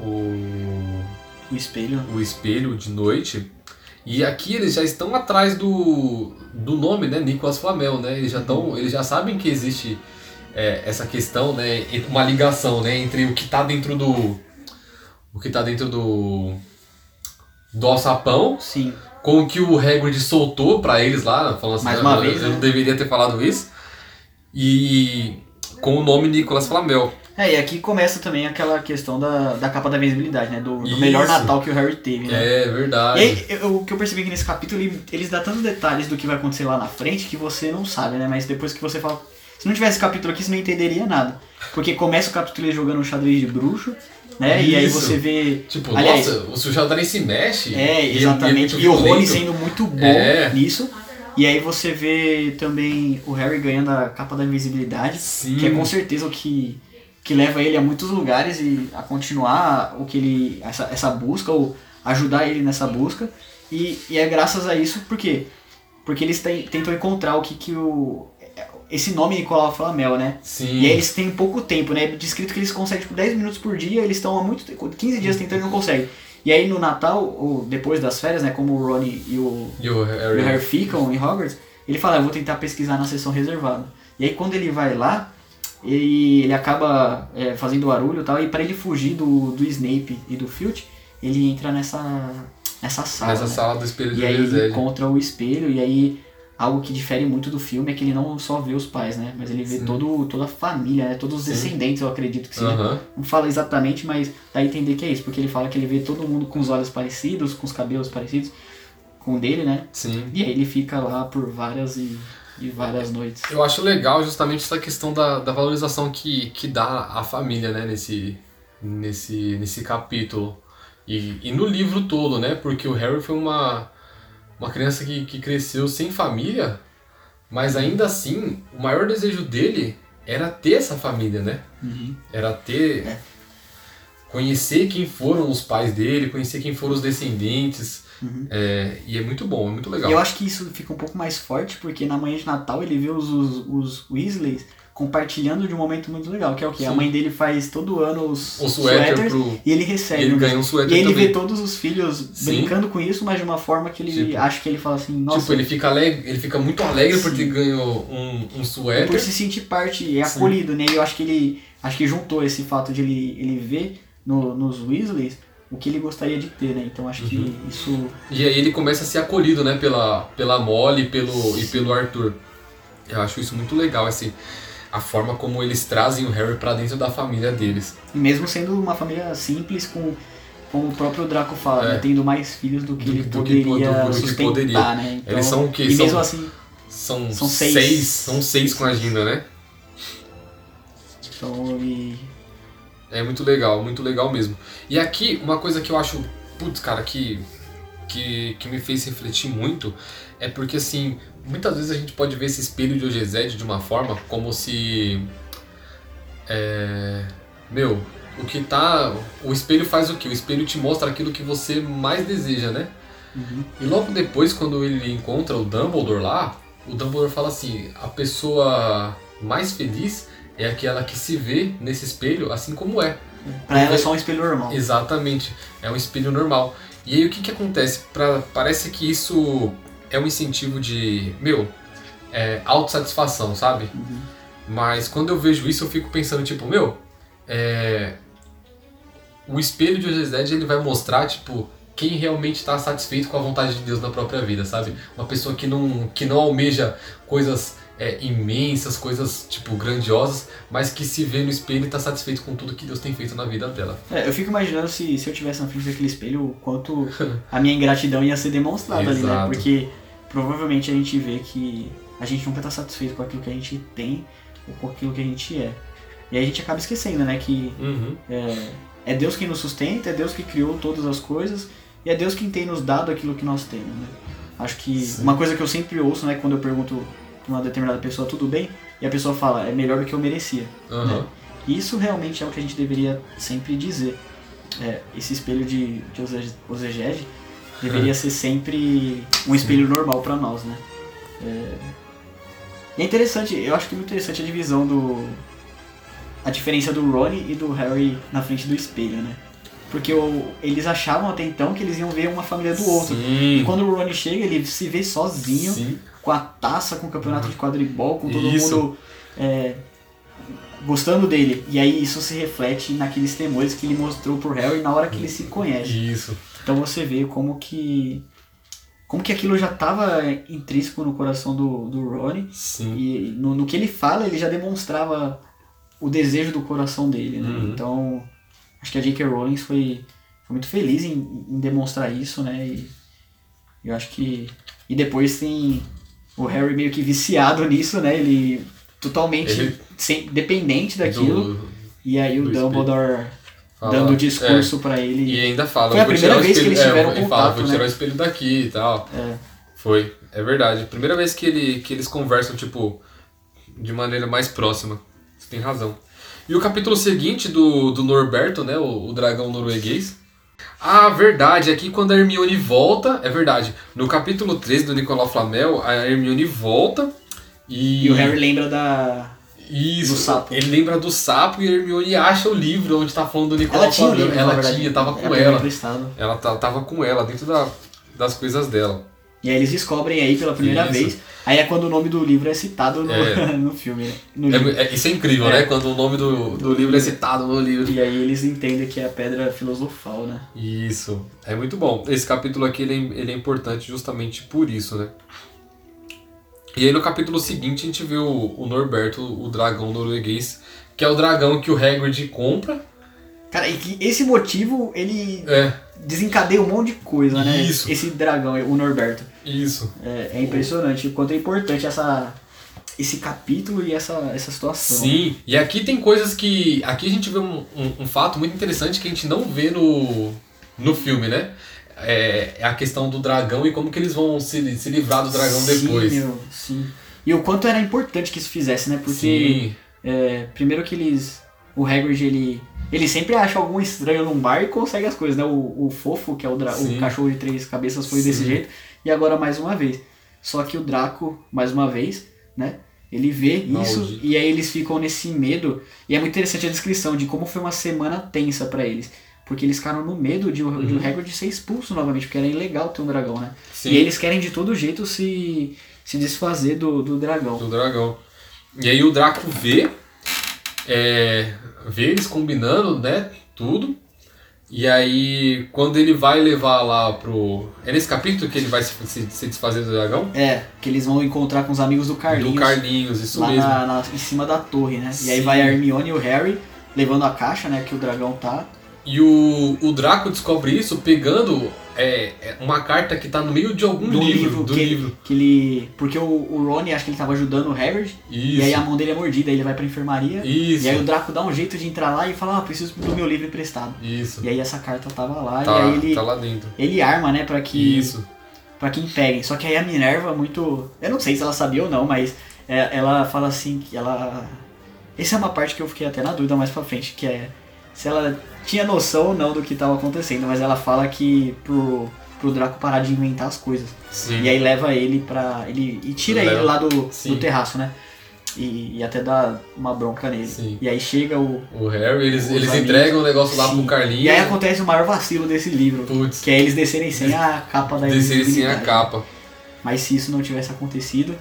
D: O,
E: O espelho.
D: o espelho de noite. E aqui eles já estão atrás do, do nome, né? Nicolas Flamel, né? Eles já, estão, eles já sabem que existe é, essa questão, né? Uma ligação, né? Entre o que tá dentro do... O que tá dentro do... Do alçapão
E: Sim.
D: com o que o Hagrid soltou pra eles lá, falando assim,
E: Mais
D: "Ah,
E: uma
D: eu,
E: vez,
D: eu
E: né?"
D: não deveria ter falado isso. E com o nome Nicolas Flamel.
E: É, e aqui começa também aquela questão da, da capa da visibilidade, né? Do, do melhor Natal que o Harry teve, né?
D: É
E: E
D: verdade.
E: aí, eu- o que eu percebi aqui nesse capítulo, ele- eles dão tantos detalhes do que vai acontecer lá na frente que você não sabe, né? Mas depois que você fala. Se não tivesse esse capítulo aqui, você não entenderia nada. Porque começa o capítulo ele jogando um xadrez de bruxo, né? E aí
D: Isso.
E: você vê.
D: Tipo,
E: Aliás,
D: nossa, o Sujador nem se mexe.
E: É,
D: e-
E: exatamente.
D: é
E: E, o Rony sendo muito bom
D: É.
E: nisso. E aí você vê também o Harry ganhando a capa da invisibilidade,
D: Sim.
E: que é com certeza o que, que leva ele a muitos lugares e a continuar o que ele. essa, essa busca, ou ajudar ele nessa busca. E, e é graças a isso, por quê? Porque eles tentam encontrar o que, que o. Esse nome Nicolau Flamel, né?
D: Sim.
E: E aí eles têm pouco tempo, né? Descrito que eles conseguem, tipo, 10 minutos por dia, eles estão há muito tempo, 15 dias tentando e não conseguem. E aí no Natal, ou depois das férias, né? Como o Ronnie e o,
D: E o
E: e
D: Harry.
E: o Harry ficam em Hogwarts, ele fala, eu vou tentar pesquisar na sessão reservada. E aí quando ele vai lá, ele, ele acaba é, fazendo barulho e tal, e pra ele fugir do, do Snape e do Filch, ele entra nessa, nessa sala.
D: Nessa
E: né?
D: sala do espelho de
E: E aí ele encontra o espelho, e aí algo que difere muito do filme é que ele não só vê os pais, né? Mas ele vê
D: Sim.
E: todo, toda a família, né? Todos os
D: Sim.
E: descendentes, eu acredito que seja. Não fala exatamente, mas dá a entender que é isso, porque ele fala que ele vê todo mundo com os olhos parecidos, com os cabelos parecidos com o dele, né?
D: Sim.
E: E aí ele fica lá por várias e, e várias noites.
D: Eu acho legal justamente essa questão da, da valorização que, que dá a família, né, nesse, nesse, nesse capítulo. E, e no livro todo, né? Porque o Harry foi uma, uma criança que, que cresceu sem família, mas ainda assim, o maior desejo dele era ter essa família, né?
E: Uhum.
D: Era ter.
E: É.
D: Conhecer quem foram os pais dele, conhecer quem foram os descendentes.
E: Uhum.
D: É, e é muito bom, é muito legal.
E: E eu acho que isso fica um pouco mais forte, porque na manhã de Natal ele vê os, os, os Weasleys compartilhando de um momento muito legal, que é o quê? A
D: Sim.
E: mãe dele faz todo ano os, os
D: suéter pro.
E: e ele recebe.
D: Ele
E: um
D: ganha um suéter
E: E ele
D: também.
E: vê todos os filhos
D: Sim.
E: brincando com isso, mas de uma forma que ele
D: Tipo-
E: acha que ele fala assim, nossa,
D: Tipo, ele fica alegre, ele fica muito alegre por
E: Sim.
D: ter ganho um, um
E: e
D: suéter.
E: por se sentir parte, é acolhido, né? E eu acho que ele acho que juntou esse fato de ele, ele ver no, nos Weasleys o que ele gostaria de ter, né? Então acho
D: Uhum.
E: que isso
D: E aí ele começa a ser acolhido, né, pela, pela Molly e pelo, e pelo Arthur. Eu acho isso muito legal, assim, a forma como eles trazem o Harry pra dentro da família deles.
E: E mesmo sendo uma família simples, com, como o próprio Draco fala,
D: É.
E: né, tendo mais filhos do que
D: Do-
E: ele
D: do que-
E: poderia
D: do- do que
E: sustentar,
D: poderia.
E: né? Então,
D: Eles são o quê?
E: E
D: São-
E: mesmo assim,
D: São,
E: São
D: seis.
E: seis.
D: São seis com a Gina, né?
E: então ele...
D: É muito legal, muito legal mesmo. E aqui, uma coisa que eu acho, putz, cara, que, que, que me fez refletir muito é porque, assim, muitas vezes a gente pode ver esse espelho de Ogezed de uma forma como se. É. Meu, o que tá. O espelho faz o quê? O espelho te mostra aquilo que você mais deseja, né?
E: Uhum.
D: E logo depois, quando ele encontra o Dumbledore lá, o Dumbledore fala assim: a pessoa mais feliz é aquela que se vê nesse espelho assim como é.
E: Pra ela é só um espelho normal.
D: Exatamente, é um espelho normal. E aí o que que acontece? Pra, parece que isso é um incentivo de, meu, é, autossatisfação, sabe?
E: Uhum.
D: Mas quando eu vejo isso eu fico pensando, tipo, meu, é, o espelho de Ogezed ele vai mostrar, tipo, quem realmente está satisfeito com a vontade de Deus na própria vida, sabe? Uma pessoa que não, que não almeja coisas é, imensas, coisas, tipo, grandiosas, mas que se vê no espelho e está satisfeito com tudo que Deus tem feito na vida dela.
E: É, eu fico imaginando se, se eu tivesse na frente daquele espelho, o quanto a minha ingratidão ia ser demonstrada ali, né? Porque provavelmente a gente vê que a gente nunca tá satisfeito com aquilo que a gente tem ou com aquilo que a gente é. E aí a gente acaba esquecendo, né? Que
D: Uhum.
E: é, é Deus quem nos sustenta, é Deus que criou todas as coisas e é Deus quem tem nos dado aquilo que nós temos, né? Acho que
D: Sim.
E: uma coisa que eu sempre ouço, né, quando eu pergunto pra uma determinada pessoa tudo bem, e a pessoa fala, é melhor do que eu merecia.
D: Aham.
E: E isso realmente é o que a gente deveria sempre dizer. é, esse espelho de, de deveria ser sempre um espelho normal pra nós, né? É, e é interessante, eu acho que é muito interessante a divisão do. a diferença do Ronnie e do Harry na frente do espelho, né? Porque o- eles achavam até então que eles iam ver uma família do outro. E
D: Sim.
E: quando o Ronnie chega, ele se vê sozinho,
D: Sim.
E: com a taça, com o campeonato de quadribol, com todo
D: Isso.
E: mundo é, gostando dele. E aí isso se reflete naqueles temores que ele mostrou pro Harry na hora que ele se conhece.
D: Isso.
E: Então você vê como que. Como que aquilo já estava intrínseco no coração do, do Ronnie.
D: Sim.
E: E no, no que ele fala, ele já demonstrava o desejo do coração dele. Né?
D: Uhum.
E: Então, acho que a J.K. Rowling foi, foi muito feliz em, em demonstrar isso, né? E eu acho que. E depois tem o Harry meio que viciado nisso, né? Ele totalmente
D: Ele-
E: sem, dependente daquilo.
D: Do-
E: E aí o
D: do
E: Dumbledore
D: fala-
E: dando o discurso
D: é.
E: pra ele.
D: E ainda fala,
E: Foi a primeira
D: tirar
E: vez que
D: espelho-
E: eles tiveram
D: é,
E: contato,
D: fala, vou tirar
E: né?
D: o espelho daqui e tal.
E: É.
D: Foi, é verdade. Primeira vez que, ele, que eles conversam, tipo, de maneira mais próxima. Você tem razão. E o capítulo seguinte do, do Norberto, né? O, o dragão norueguês. Ah, verdade. Aqui quando a Hermione volta, é verdade. No capítulo 13 do Nicolau Flamel, a Hermione volta e.
E: E o Harry lembra da.
D: Isso,
E: do
D: ele lembra do sapo e a Hermione acha o livro onde tá falando do Nicolau
E: Ela tinha o
D: Flamel.
E: livro,
D: Ela tinha, tava com ela. Ela ta- tava com ela, dentro da, das coisas dela.
E: E aí eles descobrem aí pela primeira
D: Isso.
E: vez. Aí é quando o nome do livro é citado no,
D: É.
E: no filme, né? No.
D: É, é- isso é incrível,
E: É.
D: né? Quando o nome do, do livro é citado no livro.
E: E aí eles entendem que é a pedra filosofal, né?
D: Isso, é muito bom. Esse capítulo aqui ele é, ele é importante justamente por isso, né? E aí no capítulo seguinte a gente vê o, o Norberto, o dragão norueguês, que é o dragão que o Hagrid compra.
E: Cara, e que esse motivo, ele
D: É,
E: desencadeia um monte de coisa, né?
D: Isso.
E: Esse dragão, o Norberto.
D: isso.
E: É, é impressionante o quanto é importante essa, esse capítulo e essa, essa situação.
D: Sim, e aqui tem coisas que. Aqui a gente vê um, um, um fato muito interessante que a gente não vê no, no filme, né? É, é a questão do dragão e como que eles vão se, se livrar do dragão
E: sim,
D: depois.
E: Meu, sim. E o quanto era importante que isso fizesse, né? Porque
D: Sim,
E: É, primeiro que eles. O Hagrid, ele. Ele sempre acha algum estranho num bar e consegue as coisas, né? O, o fofo, que é o, dra-
D: Sim.
E: o cachorro de três cabeças, foi desse
D: Sim.
E: jeito. E agora mais uma vez. Só que o Draco, mais uma vez, né? Ele vê isso e aí eles ficam nesse medo. E é muito interessante a descrição de como foi uma semana tensa pra eles. Porque eles ficaram no medo de, o- de o Hagrid ser expulso novamente, porque era ilegal ter um dragão, né?
D: Uhum. sim.
E: E eles querem de todo jeito se, se desfazer do, do dragão.
D: do dragão. E aí o Draco vê, é, vê eles combinando, né? Tudo. E aí, quando ele vai levar lá pro. É nesse capítulo que ele vai se, se, se desfazer do dragão?
E: É, que eles vão encontrar com os amigos do Carlinhos.
D: Do Carlinhos, isso
E: lá
D: mesmo.
E: na, na- em cima da torre, né? E aí
D: Sim.
E: vai a Hermione e o Harry levando a caixa, né? Que o dragão tá.
D: E o, o Draco descobre isso pegando é, é uma carta que tá no meio de algum
E: Do
D: livro.
E: livro,
D: do
E: que,
D: livro.
E: que ele. Porque o, o Rony acho que ele tava ajudando o Hagrid.
D: Isso.
E: E aí a mão dele é mordida, aí ele vai pra enfermaria.
D: Isso.
E: E aí o Draco dá um jeito de entrar lá e fala, ah, preciso do meu livro emprestado.
D: Isso.
E: E aí essa carta tava lá,
D: Tá,
E: e aí ele,
D: tá lá dentro.
E: ele arma, né, pra que.
D: Isso.
E: Pra quem peguem. Só que aí a Minerva, muito. Eu não sei se ela sabia ou não, mas é, ela fala assim que ela. Essa é uma parte que eu fiquei até na dúvida mais pra frente, que é se ela tinha noção ou não do que tava acontecendo, mas ela fala que pro, pro Draco parar de inventar as coisas.
D: Sim.
E: E aí leva ele pra. Ele, e tira
D: Leva-
E: ele lá do, do terraço, né? E, e até dá uma bronca nele.
D: Sim.
E: E aí chega o.
D: O Harry, eles, eles
E: amigos.
D: entregam o negócio lá
E: Sim.
D: pro Carlinhos.
E: E aí acontece o maior vacilo desse livro.
D: Putz,
E: Que é eles descerem sem a capa da
D: descer sem a capa.
E: Mas se isso não tivesse acontecido,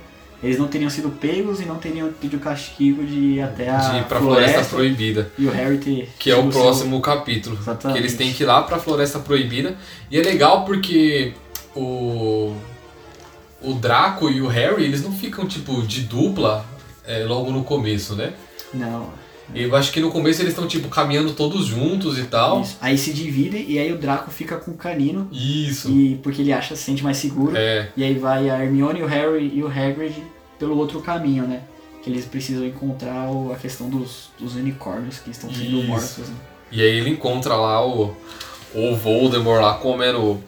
E: eles não teriam sido pegos e não teriam tido castigo de ir até a
D: De ir pra
E: floresta,
D: Floresta Proibida.
E: e o Harry ter
D: Que é o
E: tido seu-
D: próximo capítulo.
E: Exatamente.
D: Que eles têm que ir lá pra Floresta Proibida. E é legal porque o. O Draco e o Harry, eles não ficam tipo de dupla é, logo no começo, né?
E: Não.
D: Eu acho que no começo eles estão tipo caminhando todos juntos e tal.
E: Isso. Aí se dividem e aí o Draco fica com o canino
D: Isso.
E: e porque ele acha se sente mais seguro.
D: É,
E: E aí vai a Hermione, o Harry e o Hagrid pelo outro caminho, né? Que eles precisam encontrar o- a questão dos, dos unicórnios que estão sendo
D: Isso.
E: mortos. Né?
D: e aí ele encontra lá o, o Voldemort lá comendo.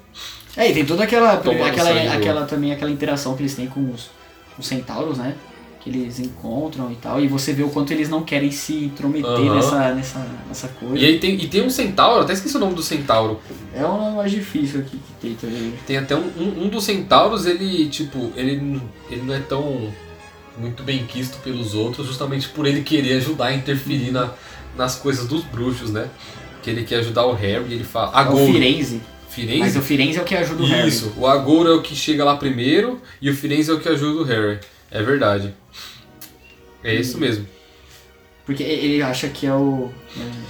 E: É, e tem toda aquela, aquela, aquela também aquela interação que eles têm com os, os centauros, né? que eles encontram e tal. E você vê o quanto eles não querem se intrometer
D: Aham.
E: nessa, nessa, nessa coisa.
D: E aí tem, e tem um centauro, até esqueci o nome do centauro.
E: É o mais difícil aqui que tem também.
D: Tem até um, um, um dos centauros, ele, tipo, ele, ele não é tão muito bem quisto pelos outros, justamente por ele querer ajudar a interferir na, nas coisas dos bruxos, né? Que ele quer ajudar o Harry, ele fala.
E: É o
D: Agouro.
E: Firenze.
D: Firenze?
E: Mas o Firenze é o que ajuda o Harry.
D: Isso, o Agouro é o que chega lá primeiro e o Firenze é o que ajuda o Harry. É verdade. É isso mesmo.
E: Porque ele acha que é o.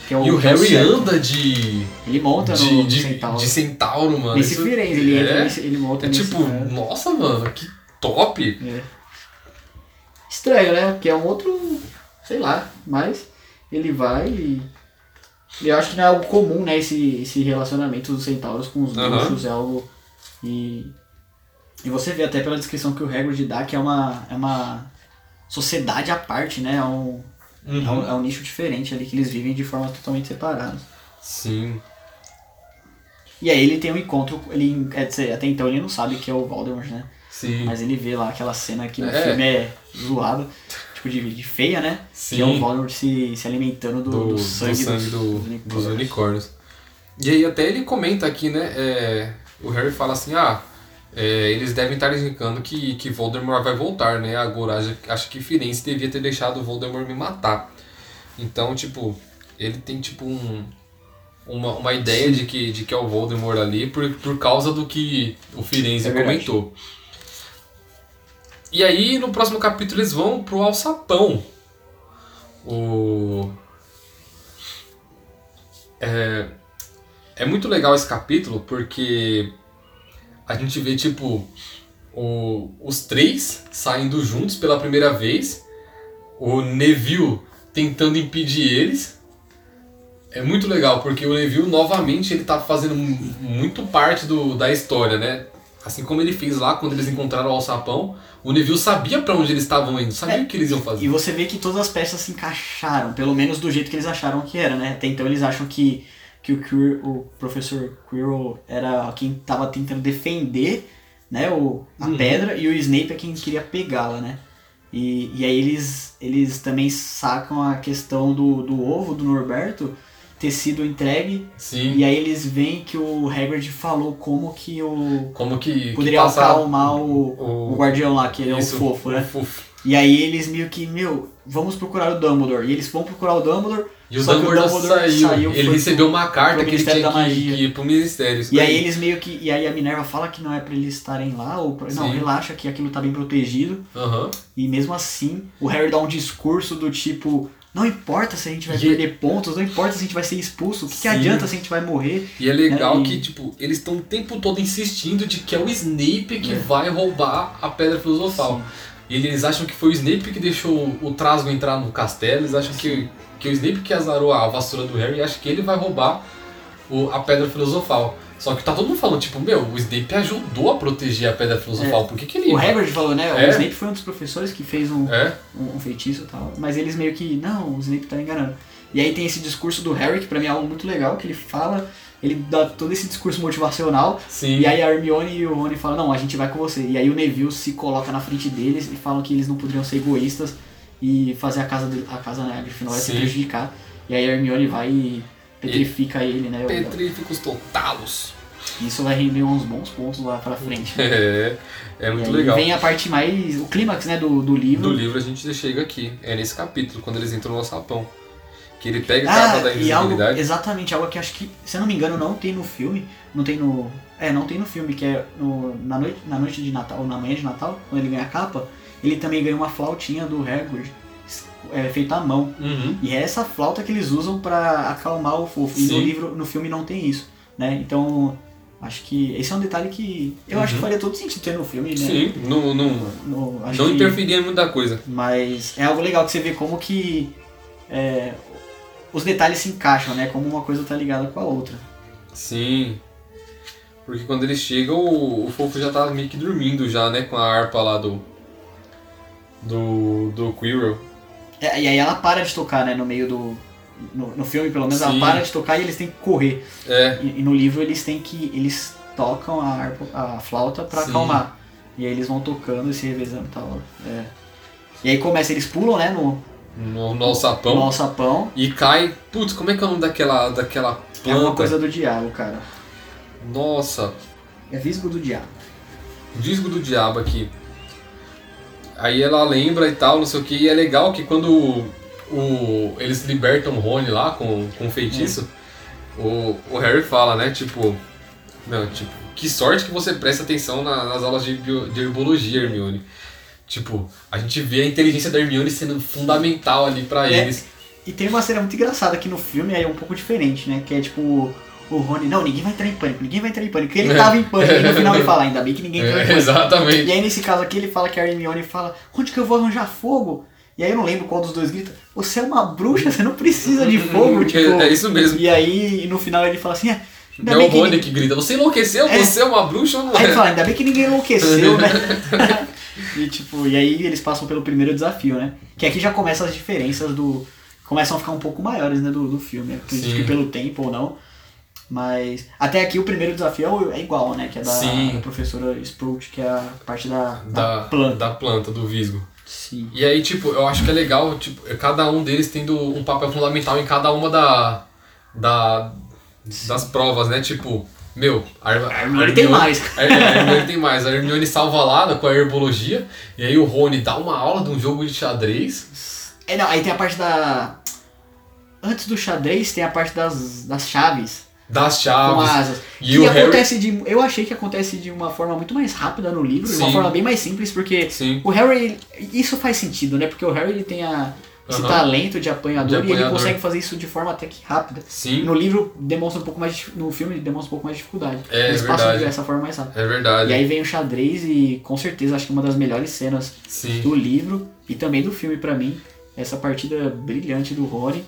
E: Que é o
D: E o
E: é
D: Harry anda de.
E: Ele monta
D: De,
E: no
D: de,
E: Centauro.
D: de centauro, mano. Isso
E: Firenze, ele entra
D: é,
E: nesse, ele monta
D: É tipo, nossa, mano, que top!
E: É. Estranho, né? Porque é um outro. sei lá, mas ele vai e. Eu acho que não é algo comum, né? Esse, esse relacionamento dos centauros com os
D: Aham.
E: bruxos. É algo. E. E você vê até pela descrição que o Hagrid dá que é uma, é uma sociedade à parte, né? É um, é, um,
D: Uhum.
E: é um nicho diferente ali que eles vivem de forma totalmente separada.
D: Sim.
E: E aí ele tem um encontro, ele, quer dizer, até então ele não sabe que é o Voldemort, né?
D: Sim.
E: Mas ele vê lá aquela cena que no
D: É.
E: filme é zoada, tipo de, de feia, né?
D: Sim.
E: Que é o Voldemort se, se alimentando do,
D: do,
E: do sangue,
D: do sangue
E: dos,
D: do-
E: dos
D: dos
E: unicórnios.
D: unicórnios. E aí até ele comenta aqui, né? é, o Harry fala assim, ah, é, eles devem estar indicando que, que Voldemort vai voltar, né? Agora acho, que Firenze devia ter deixado o Voldemort me matar. Então, tipo, ele tem tipo um, uma, uma ideia de que, de que é o Voldemort ali por, por causa do que o Firenze
E: É verdade.
D: E aí, no próximo capítulo, eles vão pro Alçapão. O... É... é muito legal esse capítulo porque a gente vê, tipo, o... os três saindo juntos pela primeira vez, o Neville tentando impedir eles. É muito legal, porque o Neville, novamente, ele tá fazendo mu- muito parte do, da história, né? Assim como ele fez lá quando eles encontraram o Alçapão, o Neville sabia pra onde eles estavam indo, sabia
E: É,
D: o que eles iam fazer.
E: E você vê que todas as peças se encaixaram, pelo menos do jeito que eles acharam que era, né? Até então eles acham que, que o, Quir, o professor Quirrell era quem tava tentando defender né, o, a
D: Uhum.
E: pedra e o Snape é quem queria pegá-la, né? E, e aí eles, eles também sacam a questão do, do ovo do Norberto ter sido entregue
D: Sim.
E: e aí eles veem que o Hagrid falou como que o
D: Como que.
E: poderia
D: que
E: acalmar o,
D: o-
E: o guardião lá, que ele é
D: isso,
E: o fofo, né?
D: fofo.
E: E aí eles meio que, meu, vamos procurar o Dumbledore. E eles vão procurar o Dumbledore.
D: E o
E: só que
D: Dumbledore, saiu. ele
E: foi
D: recebeu uma carta que ele
E: Ministério
D: tinha
E: da
D: que, ir pro Ministério.
E: E aí eles meio que. E aí a Minerva fala que não é pra eles estarem lá, ou pra, não, relaxa que aquilo tá bem protegido.
D: Aham.
E: E mesmo assim, o Harry dá um discurso do tipo. Não importa se a gente vai
D: E-
E: perder pontos, não importa se a gente vai ser expulso, o que, que
D: Sim.
E: adianta se a gente vai morrer?
D: E é legal
E: É, e-
D: que, tipo, eles estão o tempo todo insistindo de que é o Snape que
E: É.
D: vai roubar a Pedra Filosofal. E eles acham que foi o Snape que deixou o Trasgo entrar no castelo, eles acham que, que o Snape que azarou a vassoura do Harry e acham que ele vai roubar o, a Pedra Filosofal. Só que tá todo mundo falando, tipo, meu, o Snape ajudou a proteger a Pedra Filosofal, por que que ele...
E: O Hagrid falou, né?
D: É.
E: O Snape foi um dos professores que fez um,
D: É?
E: um, um feitiço e tal. Mas eles meio que, não, o Snape tá enganando. E aí tem esse discurso do Harry, que pra mim é algo muito legal, que ele fala, ele dá todo esse discurso motivacional,
D: Sim.
E: e aí a Hermione e o Rony falam, não, a gente vai com você. E aí o Neville se coloca na frente deles e falam que eles não poderiam ser egoístas e fazer a casa, de, a casa né, Grifinória se prejudicar. E aí a Hermione vai e petrifica ele, né?
D: Petríficos totalos.
E: Isso vai render uns bons pontos lá pra frente.
D: É, é
E: E
D: muito legal.
E: vem a parte mais, o clímax, né, do, do livro.
D: Do livro a gente chega aqui, é nesse capítulo, quando eles entram no sapão. Que ele pega a capa da
E: Ah, e algo,
D: invisibilidade.
E: exatamente, algo que acho que, se eu não me engano, não tem no filme, não tem no, é, não tem no filme, que é no, na, noite, na noite de Natal, ou na manhã de Natal, quando ele ganha a capa, ele também ganha uma flautinha do Hagrid, é, feita à mão.
D: Uhum.
E: E é essa flauta que eles usam pra acalmar o fofo. E no
D: Sim.
E: livro, no filme não tem isso, né? Então, acho que esse é um detalhe que eu acho que
D: Uhum.
E: faria todo sentido ter no filme, né?
D: Sim, não, não,
E: No- acho
D: não
E: que-
D: interferia em muita coisa.
E: mas é algo legal que você vê como que é, os detalhes se encaixam, né? Como uma coisa tá ligada com a outra.
D: Sim. Porque quando eles chegam, o, o fofo já tá meio que dormindo já, né? Com a harpa lá do. Do. Do Quirrell.
E: É, e aí ela para de tocar, né? No meio do. No, no filme, pelo menos, ela
D: Sim.
E: para de tocar e eles têm que correr.
D: É,
E: E, e no livro eles têm que. Eles tocam a, harpa- a flauta pra
D: Sim.
E: acalmar. E aí eles vão tocando e se revezando e tal. É. E aí começa, eles pulam, né, no,
D: No, no alçapão.
E: no alçapão.
D: E cai. Putz, como é que é o nome daquela, daquela
E: É uma
D: planta?
E: coisa do diabo, cara.
D: Nossa,
E: É visgo do diabo.
D: Disco do Diabo aqui. Aí ela lembra e tal, não sei o que. E é legal que quando o, o- eles libertam o Rony lá com, com o feitiço, o, o Harry fala, né? Tipo, não, tipo, que sorte que você presta atenção na- nas aulas de, bio- de herbologia, Hermione. Tipo, a gente vê a inteligência da Hermione sendo fundamental ali pra
E: É.
D: eles.
E: E tem uma cena muito engraçada aqui no filme, aí é um pouco diferente, né? Que é tipo, o Rony, não, ninguém vai entrar em pânico, ninguém vai entrar em pânico. Porque ele tava em pânico, e no final ele fala, ainda bem que ninguém entrou em
D: É,
E: pânico.
D: exatamente.
E: E aí nesse caso aqui ele fala que a Hermione fala, onde que eu vou arranjar fogo? E aí eu não lembro qual dos dois grita, você é uma bruxa, você não precisa de fogo, tipo...
D: É, é isso mesmo.
E: E aí no final ele fala assim, é, ainda
D: é o
E: que
D: Rony
E: ninguém-
D: que grita, você enlouqueceu?
E: É.
D: Você é uma bruxa ou não
E: Aí ele
D: é?
E: fala, ainda bem que ninguém enlouqueceu, né? e tipo, e aí eles passam pelo primeiro desafio, né? Que aqui já começam as diferenças do. Começam a ficar um pouco maiores, né, do, do filme. Acredito que pelo tempo ou não. Mas. Até aqui o primeiro desafio é é igual, né? Que é da, da professora Sprout, que é a parte da,
D: Da,
E: da planta.
D: da planta, do visgo.
E: Sim.
D: E aí, tipo, eu acho que é legal, tipo, cada um deles tendo um papel fundamental em cada uma da, da, das provas, né? Tipo, meu, a, Her-
E: A Hermione tem mais.
D: A, a Hermione tem mais. A Hermione salva lá com a herbologia, e aí o Rony dá uma aula de um jogo de xadrez.
E: É, não, aí tem a parte da. Antes do xadrez tem a parte das, das chaves.
D: Das
E: com
D: chaves.
E: asas.
D: E
E: que
D: o Harry-
E: acontece de. Eu achei que acontece de uma forma muito mais rápida no livro, de uma
D: Sim.
E: forma bem mais simples, porque
D: Sim.
E: o Harry. Isso faz sentido, né? Porque o Harry ele tem a, esse
D: Aham.
E: talento de apanhador,
D: De
E: e ele
D: apanhador.
E: consegue fazer isso de forma até que rápida.
D: Sim,
E: No livro demonstra um pouco mais. No filme demonstra um pouco mais de dificuldade.
D: É,
E: Eles
D: é
E: passam dessa forma mais rápida.
D: é verdade.
E: E aí vem o xadrez e com certeza acho que uma das melhores cenas
D: Sim.
E: do livro e também do filme pra mim. Essa partida brilhante do Rory.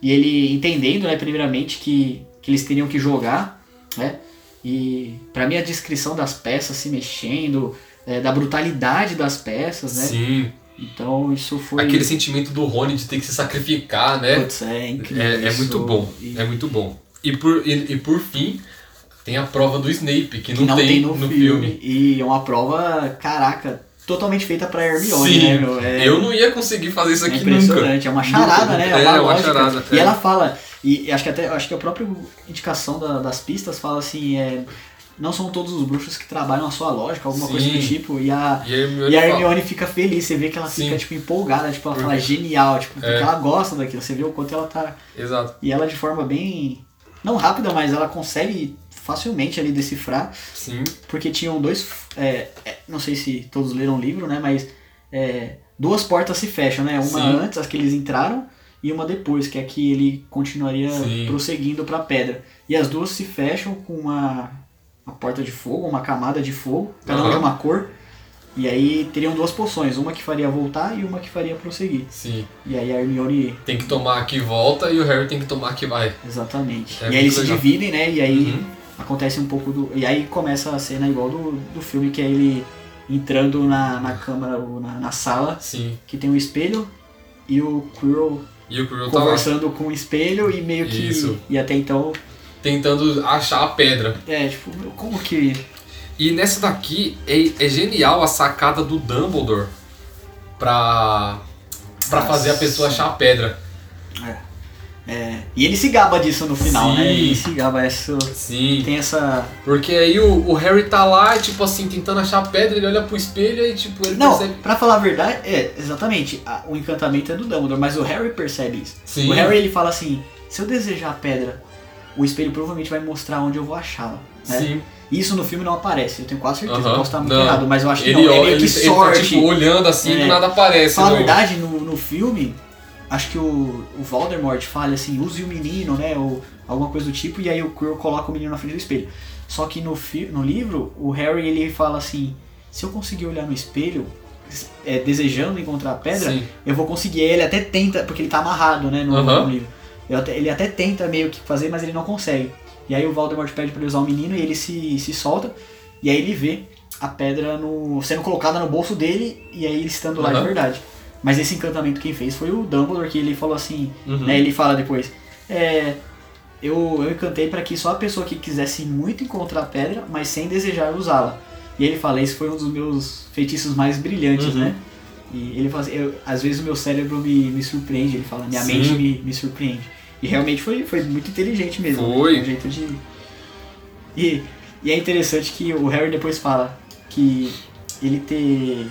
E: E ele entendendo, né, primeiramente, que, que eles teriam que jogar, né? E pra mim a descrição das peças se mexendo, é, da brutalidade das peças, né?
D: Sim.
E: Então isso foi.
D: Aquele sentimento do Rony de ter que se sacrificar, né?
E: Putz, é incrível.
D: É, é muito bom.
E: E
D: É muito bom. E por, e, e por fim, tem a prova do Snape, que,
E: que
D: não, tem, no,
E: filme.
D: filme.
E: E é uma prova, caraca, totalmente feita pra Hermione,
D: Sim,
E: né, meu? É-
D: eu não ia conseguir fazer isso
E: É
D: aqui nunca.
E: impressionante, é uma charada, né?
D: É,
E: uma
D: é uma
E: lógica.
D: charada,
E: E
D: é.
E: ela fala, e acho que até acho que a própria indicação da- das pistas fala assim, é, não são todos os bruxos que trabalham a sua lógica, alguma coisa do
D: Sim.
E: tipo, e a,
D: E a Hermione,
E: e a Hermione fica feliz, você vê que ela fica
D: Sim.
E: tipo empolgada, tipo, ela
D: Por
E: fala
D: quê?
E: genial, tipo, porque
D: É.
E: ela gosta daquilo, você vê o quanto ela tá.
D: Exato.
E: E ela de forma bem. não rápida, mas ela consegue facilmente ali decifrar.
D: Sim.
E: Porque tinham dois. é, é, não sei se todos leram o livro, né? Mas é, duas portas se fecham, né? Uma
D: Sim.
E: antes, as que eles entraram, e uma depois, que é que ele continuaria
D: Sim.
E: prosseguindo pra pedra. E as duas se fecham com uma, uma porta de fogo, uma camada de fogo, cada uma de
D: Aham.
E: uma cor. E aí teriam duas poções, uma que faria voltar e uma que faria prosseguir.
D: Sim.
E: E aí a Hermione.
D: Tem que tomar que volta e o Harry tem que tomar que vai.
E: Exatamente.
D: É
E: e aí eles se
D: legal.
E: dividem, né? E aí
D: Uhum.
E: acontece um pouco do. E aí começa a cena igual do, do filme, que é ele entrando na, na câmara, ou na, na sala,
D: Sim.
E: que tem um espelho, e o Quirrell
D: E o Quirrell tá lá,
E: conversando com o espelho e meio que.
D: Isso.
E: E até então.
D: tentando achar a pedra.
E: É, tipo, como que.
D: E nessa daqui é, é genial a sacada do Dumbledore pra, pra
E: Nossa.
D: fazer a pessoa achar a pedra.
E: É, e ele se gaba disso no final, né?
D: Sim.
E: Ele se gaba essa.
D: Sim.
E: Tem essa.
D: Porque aí o, o Harry tá lá, tipo assim, tentando achar a pedra, ele olha pro espelho e tipo, ele
E: Não,
D: percebe.
E: pra falar a verdade, é, exatamente, a- o encantamento é do Dumbledore, mas o Harry percebe isso.
D: Sim.
E: O Harry ele fala assim: se eu desejar a pedra, o espelho provavelmente vai mostrar onde eu vou achá-la. Né?
D: Sim.
E: Isso no filme não aparece, eu tenho quase certeza.
D: Aham.
E: Eu posso estar muito
D: Não.
E: errado, mas eu acho que
D: Ele,
E: não. É meio
D: ele,
E: que
D: ele tá
E: sorte.
D: tipo olhando assim e
E: É.
D: do nada aparece.
E: Fala a
D: no-
E: verdade, no, no filme, acho que o, o Voldemort fala assim, use o menino, né? Ou alguma coisa do tipo, e aí o Quirrell coloca o menino na frente do espelho. Só que no, no livro, o Harry ele fala assim, se eu conseguir olhar no espelho, é, desejando encontrar a pedra,
D: Sim.
E: eu vou conseguir. Ele até tenta, porque ele tá amarrado, né, no,
D: Aham.
E: no livro. Até- ele até tenta meio que fazer, mas ele não consegue. E aí o Voldemort pede pra ele usar o menino e ele se, se solta. E aí ele vê a pedra no, sendo colocada no bolso dele e aí ele estando lá de verdade. Mas esse encantamento quem fez foi o Dumbledore, que ele falou assim,
D: Uhum.
E: né, ele fala depois, é, eu, eu encantei para que só a pessoa que quisesse muito encontrar a pedra, mas sem desejar usá-la. E ele fala, esse foi um dos meus feitiços mais brilhantes,
D: Uhum.
E: né? E ele fala assim, eu- às vezes o meu cérebro me, me surpreende, ele fala, minha
D: Sim.
E: mente me, me surpreende. E realmente foi, foi muito inteligente mesmo. né?
D: Foi.
E: Um jeito de. E, e é interessante que o Harry depois fala que ele ter.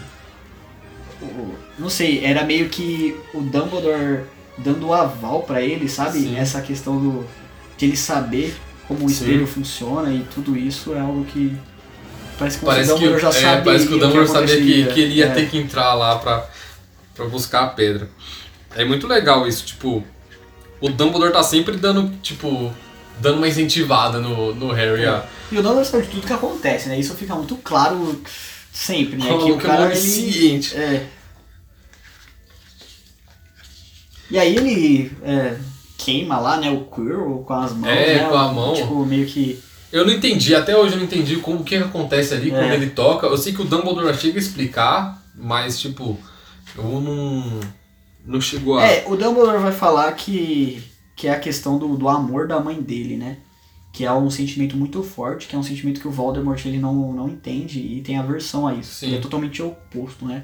E: Não sei, era meio que o Dumbledore dando o aval pra ele, sabe?
D: Sim.
E: Essa questão do de ele saber como o
D: Sim.
E: espelho funciona e tudo isso é algo que. Parece que
D: Parece
E: o
D: que,
E: Dumbledore já
D: é,
E: sabia.
D: parece que o Dumbledore sabia que, que ele ia
E: É.
D: ter que entrar lá pra, pra buscar a pedra. É muito legal isso, tipo, o Dumbledore tá sempre dando, tipo, dando uma incentivada no, no Harry. a-
E: E o Dumbledore sabe de tudo que acontece, né? Isso fica muito claro sempre, né? Que o
D: é
E: cara ele.
D: ciente.
E: É. E aí ele é, queima lá, né, o Quirrell com as mãos,
D: É,
E: né?
D: com a mão.
E: Tipo, meio que.
D: Eu não entendi, até hoje eu não entendi como, o que acontece ali quando
E: É.
D: ele toca. Eu sei que o Dumbledore chega a explicar, mas, tipo, eu não. Não chegou a.
E: É, o Dumbledore vai falar que, que é a questão do, do amor da mãe dele, né? Que é um sentimento muito forte, que é um sentimento que o Voldemort ele não, não entende e tem aversão a isso.
D: Sim.
E: Ele é totalmente oposto, né?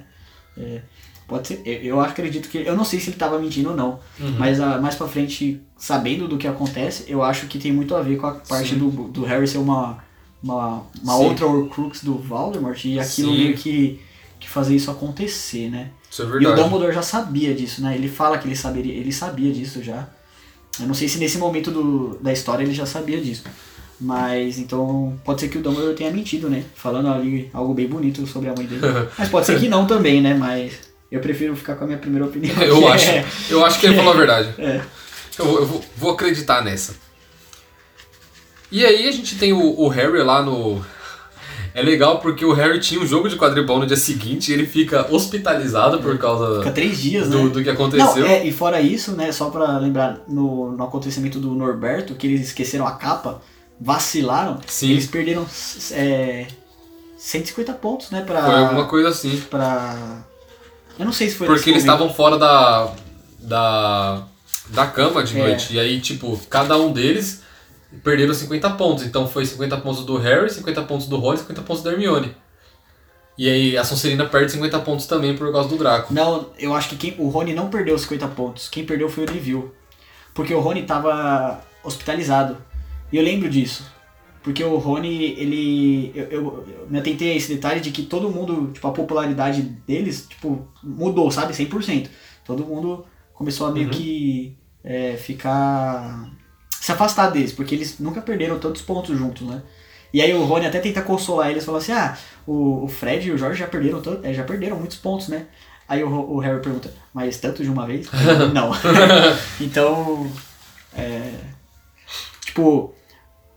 E: É, pode ser. Eu, acredito que. Eu não sei se ele tava mentindo ou não.
D: Uhum.
E: Mas ah, mais pra frente, sabendo do que acontece, eu acho que tem muito a ver com a parte
D: Sim.
E: do, do Harry ser uma, uma, uma
D: Sim.
E: outra Horcrux do Voldemort e aquilo
D: Sim.
E: meio que, que fazer isso acontecer, né?
D: Isso é
E: E o
D: verdade.
E: Dumbledore já sabia disso, né? Ele fala que ele saberia, ele sabia disso já. Eu não sei se nesse momento do, da história ele já sabia disso. Mas então pode ser que o Dumbledore tenha mentido, né? Falando ali algo bem bonito sobre a mãe dele. Mas pode ser que não também, né? Mas eu prefiro ficar com a minha primeira opinião.
D: Eu acho,
E: é-
D: eu acho que ele falou a verdade.
E: É.
D: Eu, vou- eu vou, vou acreditar nessa. E aí a gente tem o, o Harry lá no. É legal porque o Harry tinha um jogo de quadribol no dia seguinte e ele fica hospitalizado por causa
E: Fica três dias,
D: do,
E: né?
D: do que aconteceu.
E: Não, é, e fora isso, né, só pra lembrar, no, no acontecimento do Norberto, que eles esqueceram a capa, vacilaram,
D: Sim.
E: eles perderam é, 150 pontos, né, pra...
D: Foi alguma coisa assim.
E: pra... Eu não sei se foi
D: Porque eles estavam fora da, da, da cama de
E: É.
D: noite. E aí, tipo, cada um deles perderam 50 pontos. Então foi 50 pontos do Harry, 50 pontos do Ron e 50 pontos da Hermione. E aí a Sonserina perde 50 pontos também por causa do Draco.
E: Não, eu acho que quem, o Rony não perdeu os 50 pontos, quem perdeu foi o Neville. Porque o Rony tava hospitalizado. E eu lembro disso. Porque o Rony, ele. Eu, eu, eu me atentei a esse detalhe de que todo mundo, tipo, a popularidade deles, tipo, mudou, sabe? 100%. Todo mundo começou a meio
D: Uhum.
E: que é, ficar. Se afastar deles, porque eles nunca perderam tantos pontos juntos, né? E aí o Rony até tenta consolar eles, falando assim: ah, o, o Fred e o Jorge já perderam, é, já perderam muitos pontos, né? Aí o, o Harry pergunta: mas tanto de uma vez? Não. então. É, tipo,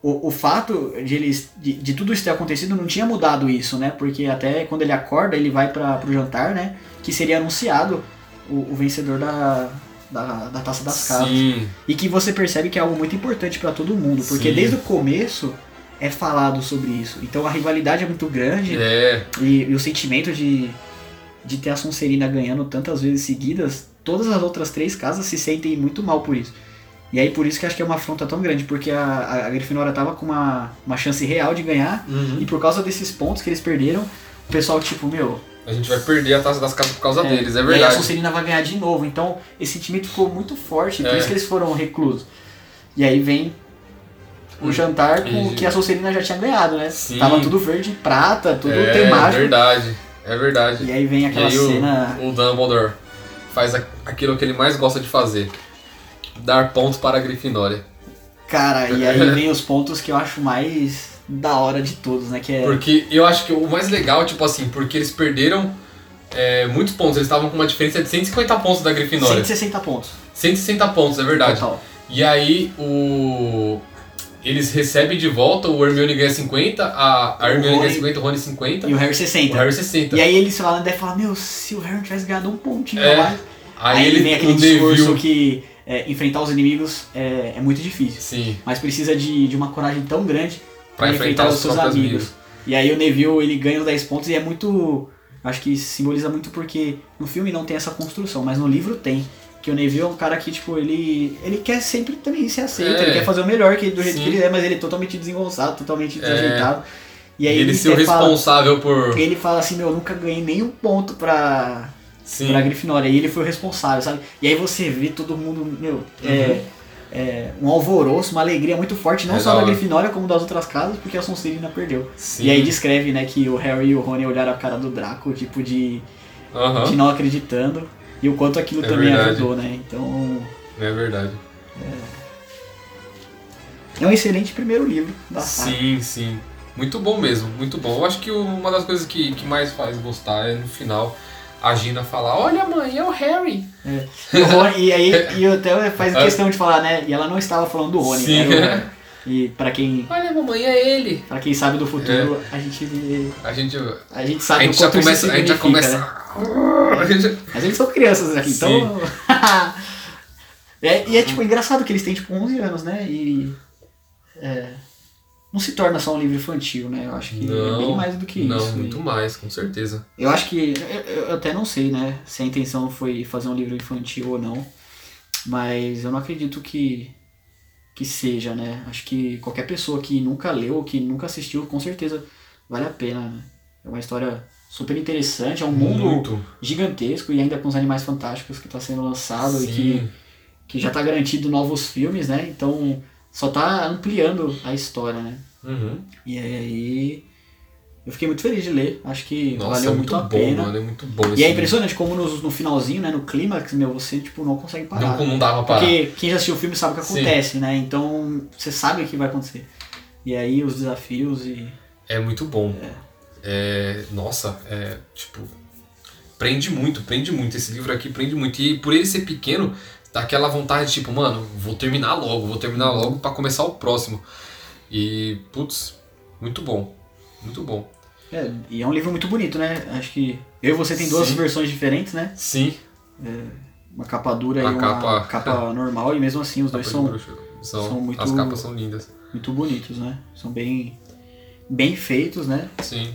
E: o, o fato de eles de, de tudo isso ter acontecido não tinha mudado isso, né? Porque até quando ele acorda, ele vai para pro jantar, né? Que seria anunciado o, o vencedor da, da, da Taça das Casas.
D: Sim.
E: E que você percebe que é algo muito importante para todo mundo, porque
D: Sim.
E: desde o começo é falado sobre isso. Então a rivalidade é muito grande
D: É.
E: e, e o sentimento de, de ter a Sonserina ganhando tantas vezes seguidas, todas as outras três casas se sentem muito mal por isso. E aí por isso que acho que é uma afronta tão grande, porque a, a, a Grifinória tava com uma, uma chance real de ganhar,
D: Uhum.
E: e por causa desses pontos que eles perderam, o pessoal tipo, meu,
D: A gente vai perder a taça das casas por causa deles, é
E: e aí a
D: verdade.
E: Sonserina vai ganhar de novo. Então, esse sentimento ficou muito forte, por
D: É.
E: isso que eles foram reclusos. E aí vem o jantar com
D: E-
E: que a Sonserina já tinha ganhado, né?
D: Sim.
E: Tava tudo verde, prata, tudo
D: é
E: temático.
D: verdade. É verdade.
E: E aí vem
D: E
E: aquela
D: aí o,
E: cena.
D: o Dumbledore faz aquilo que ele mais gosta de fazer. Dar pontos para a Grifinória.
E: Cara, e aí vem os pontos que eu acho mais da hora de todos, né? Que é.
D: Porque eu acho que o mais legal, tipo assim, porque eles perderam é, muitos pontos. Eles estavam com uma diferença de 150 pontos da Grifinória.
E: 160 pontos.
D: 160 pontos, é verdade.
E: Total.
D: E aí o. Eles recebem de volta, o Hermione ganha 50, a, a Hermione
E: Rony-
D: ganha 50, o Rony 50,
E: E o Harry 60.
D: o Harry 60.
E: E aí eles falam, deve falar, meu, se o Harry tivesse ganhado um pontinho
D: É.
E: a mais.
D: Aí, ele
E: vem aquele discurso que é, enfrentar os inimigos é, é muito difícil.
D: Sim,
E: Mas precisa de, de uma coragem tão grande
D: pra
E: pra enfrentar os seus
D: próprios
E: amigos. E aí o Neville, ele ganha os 10 pontos e é muito... Acho que simboliza muito porque no filme não tem essa construção, mas no livro tem. Que o Neville é um cara que, tipo, ele, ele quer sempre também ser aceito,
D: É.
E: ele quer fazer o melhor que, do jeito
D: Sim.
E: que ele é, mas ele é totalmente desengonçado, totalmente
D: É.
E: desajeitado. E
D: E
E: aí
D: ele,
E: ele,
D: ser o
E: fala,
D: responsável por.
E: ele fala assim, meu, eu nunca ganhei nenhum ponto pra,
D: Sim.
E: pra Grifinória. E ele foi o responsável, sabe? E aí você vê todo mundo, meu, é, é, um alvoroço, uma alegria muito forte, não.
D: É
E: só
D: da.
E: Grifinória, como das outras casas, porque a Sonserina perdeu.
D: Sim.
E: E aí descreve, né, que o Harry e o Rony olharam a cara do Draco, tipo, de,
D: Aham.
E: de não acreditando. E o quanto aquilo
D: É
E: também
D: verdade.
E: ajudou, né? Então,
D: É verdade.
E: é um excelente primeiro livro da saga.
D: Sim, sim. Muito bom mesmo, muito bom. Eu acho que uma das coisas que, que mais faz gostar é no final a Gina falar, olha mãe, é o Harry.
E: E, o Rony, e aí e até faz questão de falar, né? E ela não estava falando do Rony,
D: Sim.
E: era o- E pra quem,
D: Olha mamãe, é ele.
E: pra quem sabe do futuro, a gente
D: A gente,
E: a gente
D: a
E: sabe
D: gente
E: o
D: já começa, a gente já começa.
E: né?
D: A gente-
E: Mas eles são crianças aqui, então. é, e é tipo engraçado que eles têm tipo 11 anos, né? E. é, não se torna só um livro infantil, né? Eu acho que é bem mais do que
D: não,
E: isso.
D: muito
E: E
D: mais, com certeza.
E: Eu acho que. Eu, eu até não sei, né? Se a intenção foi fazer um livro infantil ou não. Mas eu não acredito que. Que seja, né? Acho que qualquer pessoa que nunca leu ou que nunca assistiu, com certeza vale a pena, né? É uma história super interessante, é um mundo
D: Muito.
E: gigantesco e ainda com os animais fantásticos que está sendo lançado e que,
D: Sim.
E: que já está garantido novos filmes, né? Então só tá ampliando a história, né?
D: Uhum.
E: E aí eu fiquei muito feliz de ler, acho que
D: Nossa,
E: valeu
D: é
E: muito,
D: muito
E: a
D: bom,
E: pena.
D: mano. É muito bom
E: E é impressionante como no, no finalzinho, né, no clímax, meu, você tipo não consegue parar.
D: Não, não dava pra parar.
E: Porque quem já assistiu o filme sabe o que
D: Sim.
E: acontece, né? Então você sabe o que vai acontecer. E aí os desafios e
D: É muito bom. É, nossa, é tipo. Prende muito, prende muito. Esse livro aqui prende muito. E por ele ser pequeno, dá aquela vontade, tipo, mano, vou terminar logo, vou terminar logo pra começar o próximo. E, putz, muito bom. Muito bom.
E: é, e é um livro muito bonito, né? Acho que eu e você tem duas
D: Sim.
E: versões diferentes, né?
D: Sim,
E: Uma capa dura
D: A
E: e uma
D: capa-
E: capa, normal, e mesmo assim os dois são
D: são,
E: são muito-
D: As capas são lindas.
E: muito bonitos, né? São bem, bem feitos, né?
D: Sim.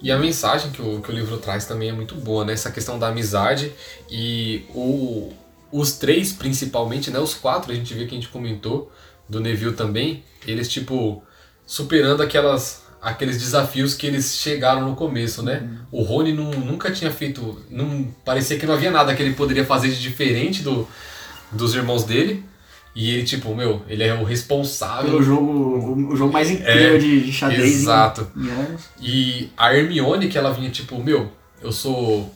D: E a mensagem que o, que o livro traz também é muito boa, né? Essa questão da amizade e o, os três, principalmente, né? Os quatro, a gente vê que a gente comentou, do Neville também, eles, tipo, superando aquelas, aqueles desafios que eles chegaram no começo, né? O Rony não, nunca tinha feito... Não, parecia que não havia nada que ele poderia fazer de diferente do, dos irmãos dele. E ele, tipo, meu, ele é o responsável
E: Pelo jogo, o, jogo mais incrível
D: É,
E: de, xadrez
D: exato.
E: em.
D: E a Hermione, que ela vinha tipo, meu, eu sou.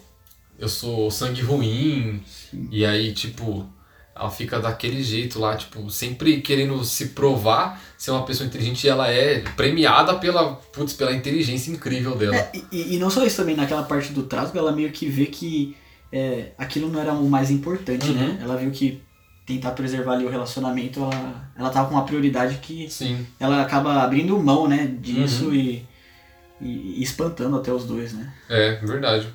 D: Eu sou sangue ruim. E aí, tipo, ela fica daquele jeito lá, tipo, sempre querendo se provar ser uma pessoa inteligente e ela é premiada pela, putz, pela inteligência incrível dela.
E: É, e, e não só isso também, naquela parte do Trasgo, ela meio que vê que é, aquilo não era o mais importante,
D: Uhum.
E: né? Ela viu que tentar preservar ali o relacionamento, ela, ela tava com uma prioridade que
D: Sim,
E: ela acaba abrindo mão, né, disso
D: Uhum.
E: e, e, e espantando até os dois, né?
D: é verdade.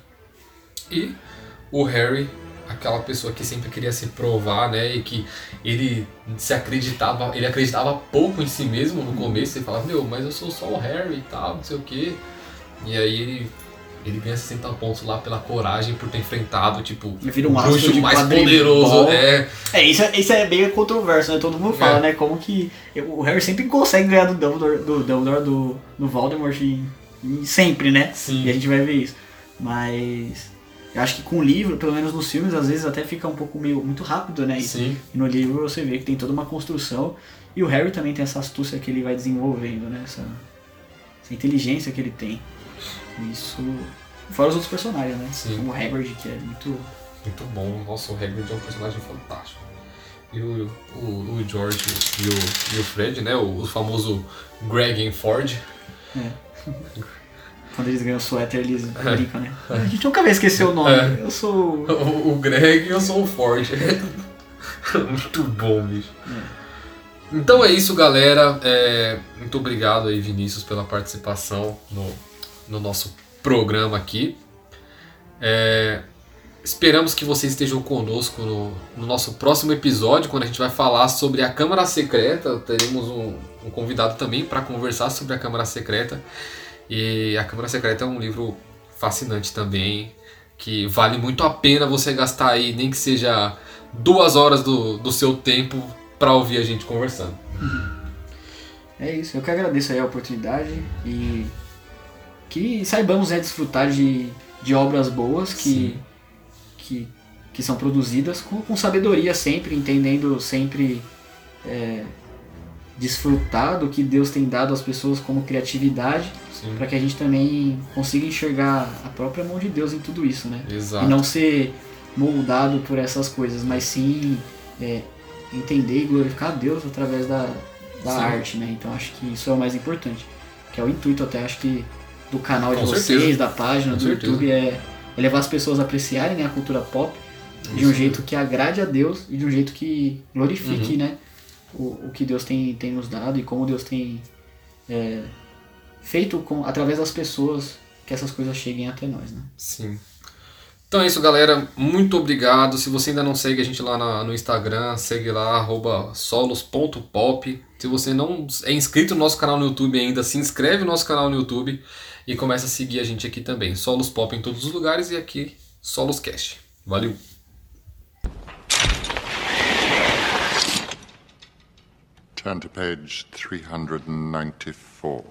D: E o Harry, aquela pessoa que sempre queria se provar, né? E que ele se acreditava, ele acreditava pouco em si mesmo no começo, ele falava, meu, mas eu sou só o Harry e tal, não sei o quê. E aí ele, ele ganha 60 pontos lá pela coragem por ter enfrentado, tipo,
E: Ele vira um
D: o bruxo
E: de
D: mais poderoso. É,
E: É, isso é, isso é bem controverso, né? Todo mundo fala,
D: É.
E: né? Como que o Harry sempre consegue ganhar do Dumbledore, do, Dumbledore, do, do Voldemort e, e sempre, né?
D: Sim.
E: E a gente vai ver isso. Mas eu acho que com o livro, pelo menos nos filmes, às vezes até fica um pouco meio muito rápido, né?
D: Sim,
E: e no livro você vê que tem toda uma construção. E o Harry também tem essa astúcia que ele vai desenvolvendo, né? Essa, essa inteligência que ele tem. Isso. Fora os outros personagens, né?
D: Sim.
E: Como o Hagrid, que é muito.
D: muito bom. Nossa, o Hagrid é um personagem fantástico. E o, o, o George e o, e o Fred, né? O, o famoso Greg Ford.
E: Quando eles ganham o suéter, eles brincam, né? A gente nunca vai esquecer o nome.
D: É.
E: Eu sou.
D: O, o Greg e eu sou o Ford. Muito bom, bicho. Então é isso, galera. É, muito obrigado aí, Vinícius, pela participação no, no nosso programa aqui. É, esperamos que vocês estejam conosco no, no nosso próximo episódio, quando a gente vai falar sobre a Câmara Secreta. Teremos um, um convidado também para conversar sobre a Câmara Secreta. E a Câmara Secreta é um livro fascinante também, que vale muito a pena você gastar aí, nem que seja duas horas do, do seu tempo para ouvir a gente conversando.
E: É isso. Eu que agradeço aí a oportunidade e que saibamos né, desfrutar de, de obras boas que, que, que são produzidas com, com sabedoria sempre, entendendo sempre é, desfrutar do que Deus tem dado às pessoas como criatividade. Para que a gente também consiga enxergar a própria mão de Deus em tudo isso, né?
D: Exato.
E: E não ser moldado por essas coisas, mas sim é, entender e glorificar a Deus através da, da
D: Sim.
E: arte, né? Então acho que isso é o mais importante. Que é o intuito até, acho que, do canal
D: Com
E: de
D: certeza.
E: vocês, da página,
D: Com
E: do
D: certeza.
E: YouTube, é, é levar as pessoas a apreciarem né, a cultura pop de um
D: Isso.
E: jeito que agrade a Deus e de um jeito que
D: Uhum.
E: glorifique, né? O, o que Deus tem, tem nos dado e como Deus tem é, feito com, através das pessoas que essas coisas cheguem até nós, né?
D: Sim. Então é isso, galera. Muito obrigado. Se você ainda não segue a gente lá na- no Instagram, segue lá, arroba solos.pop. Se você não é inscrito no nosso canal no YouTube ainda, se inscreve no nosso canal no YouTube e começa a seguir a gente aqui também. Solos Pop em todos os lugares e aqui Solos Cast. Valeu!
F: Turn to page 394.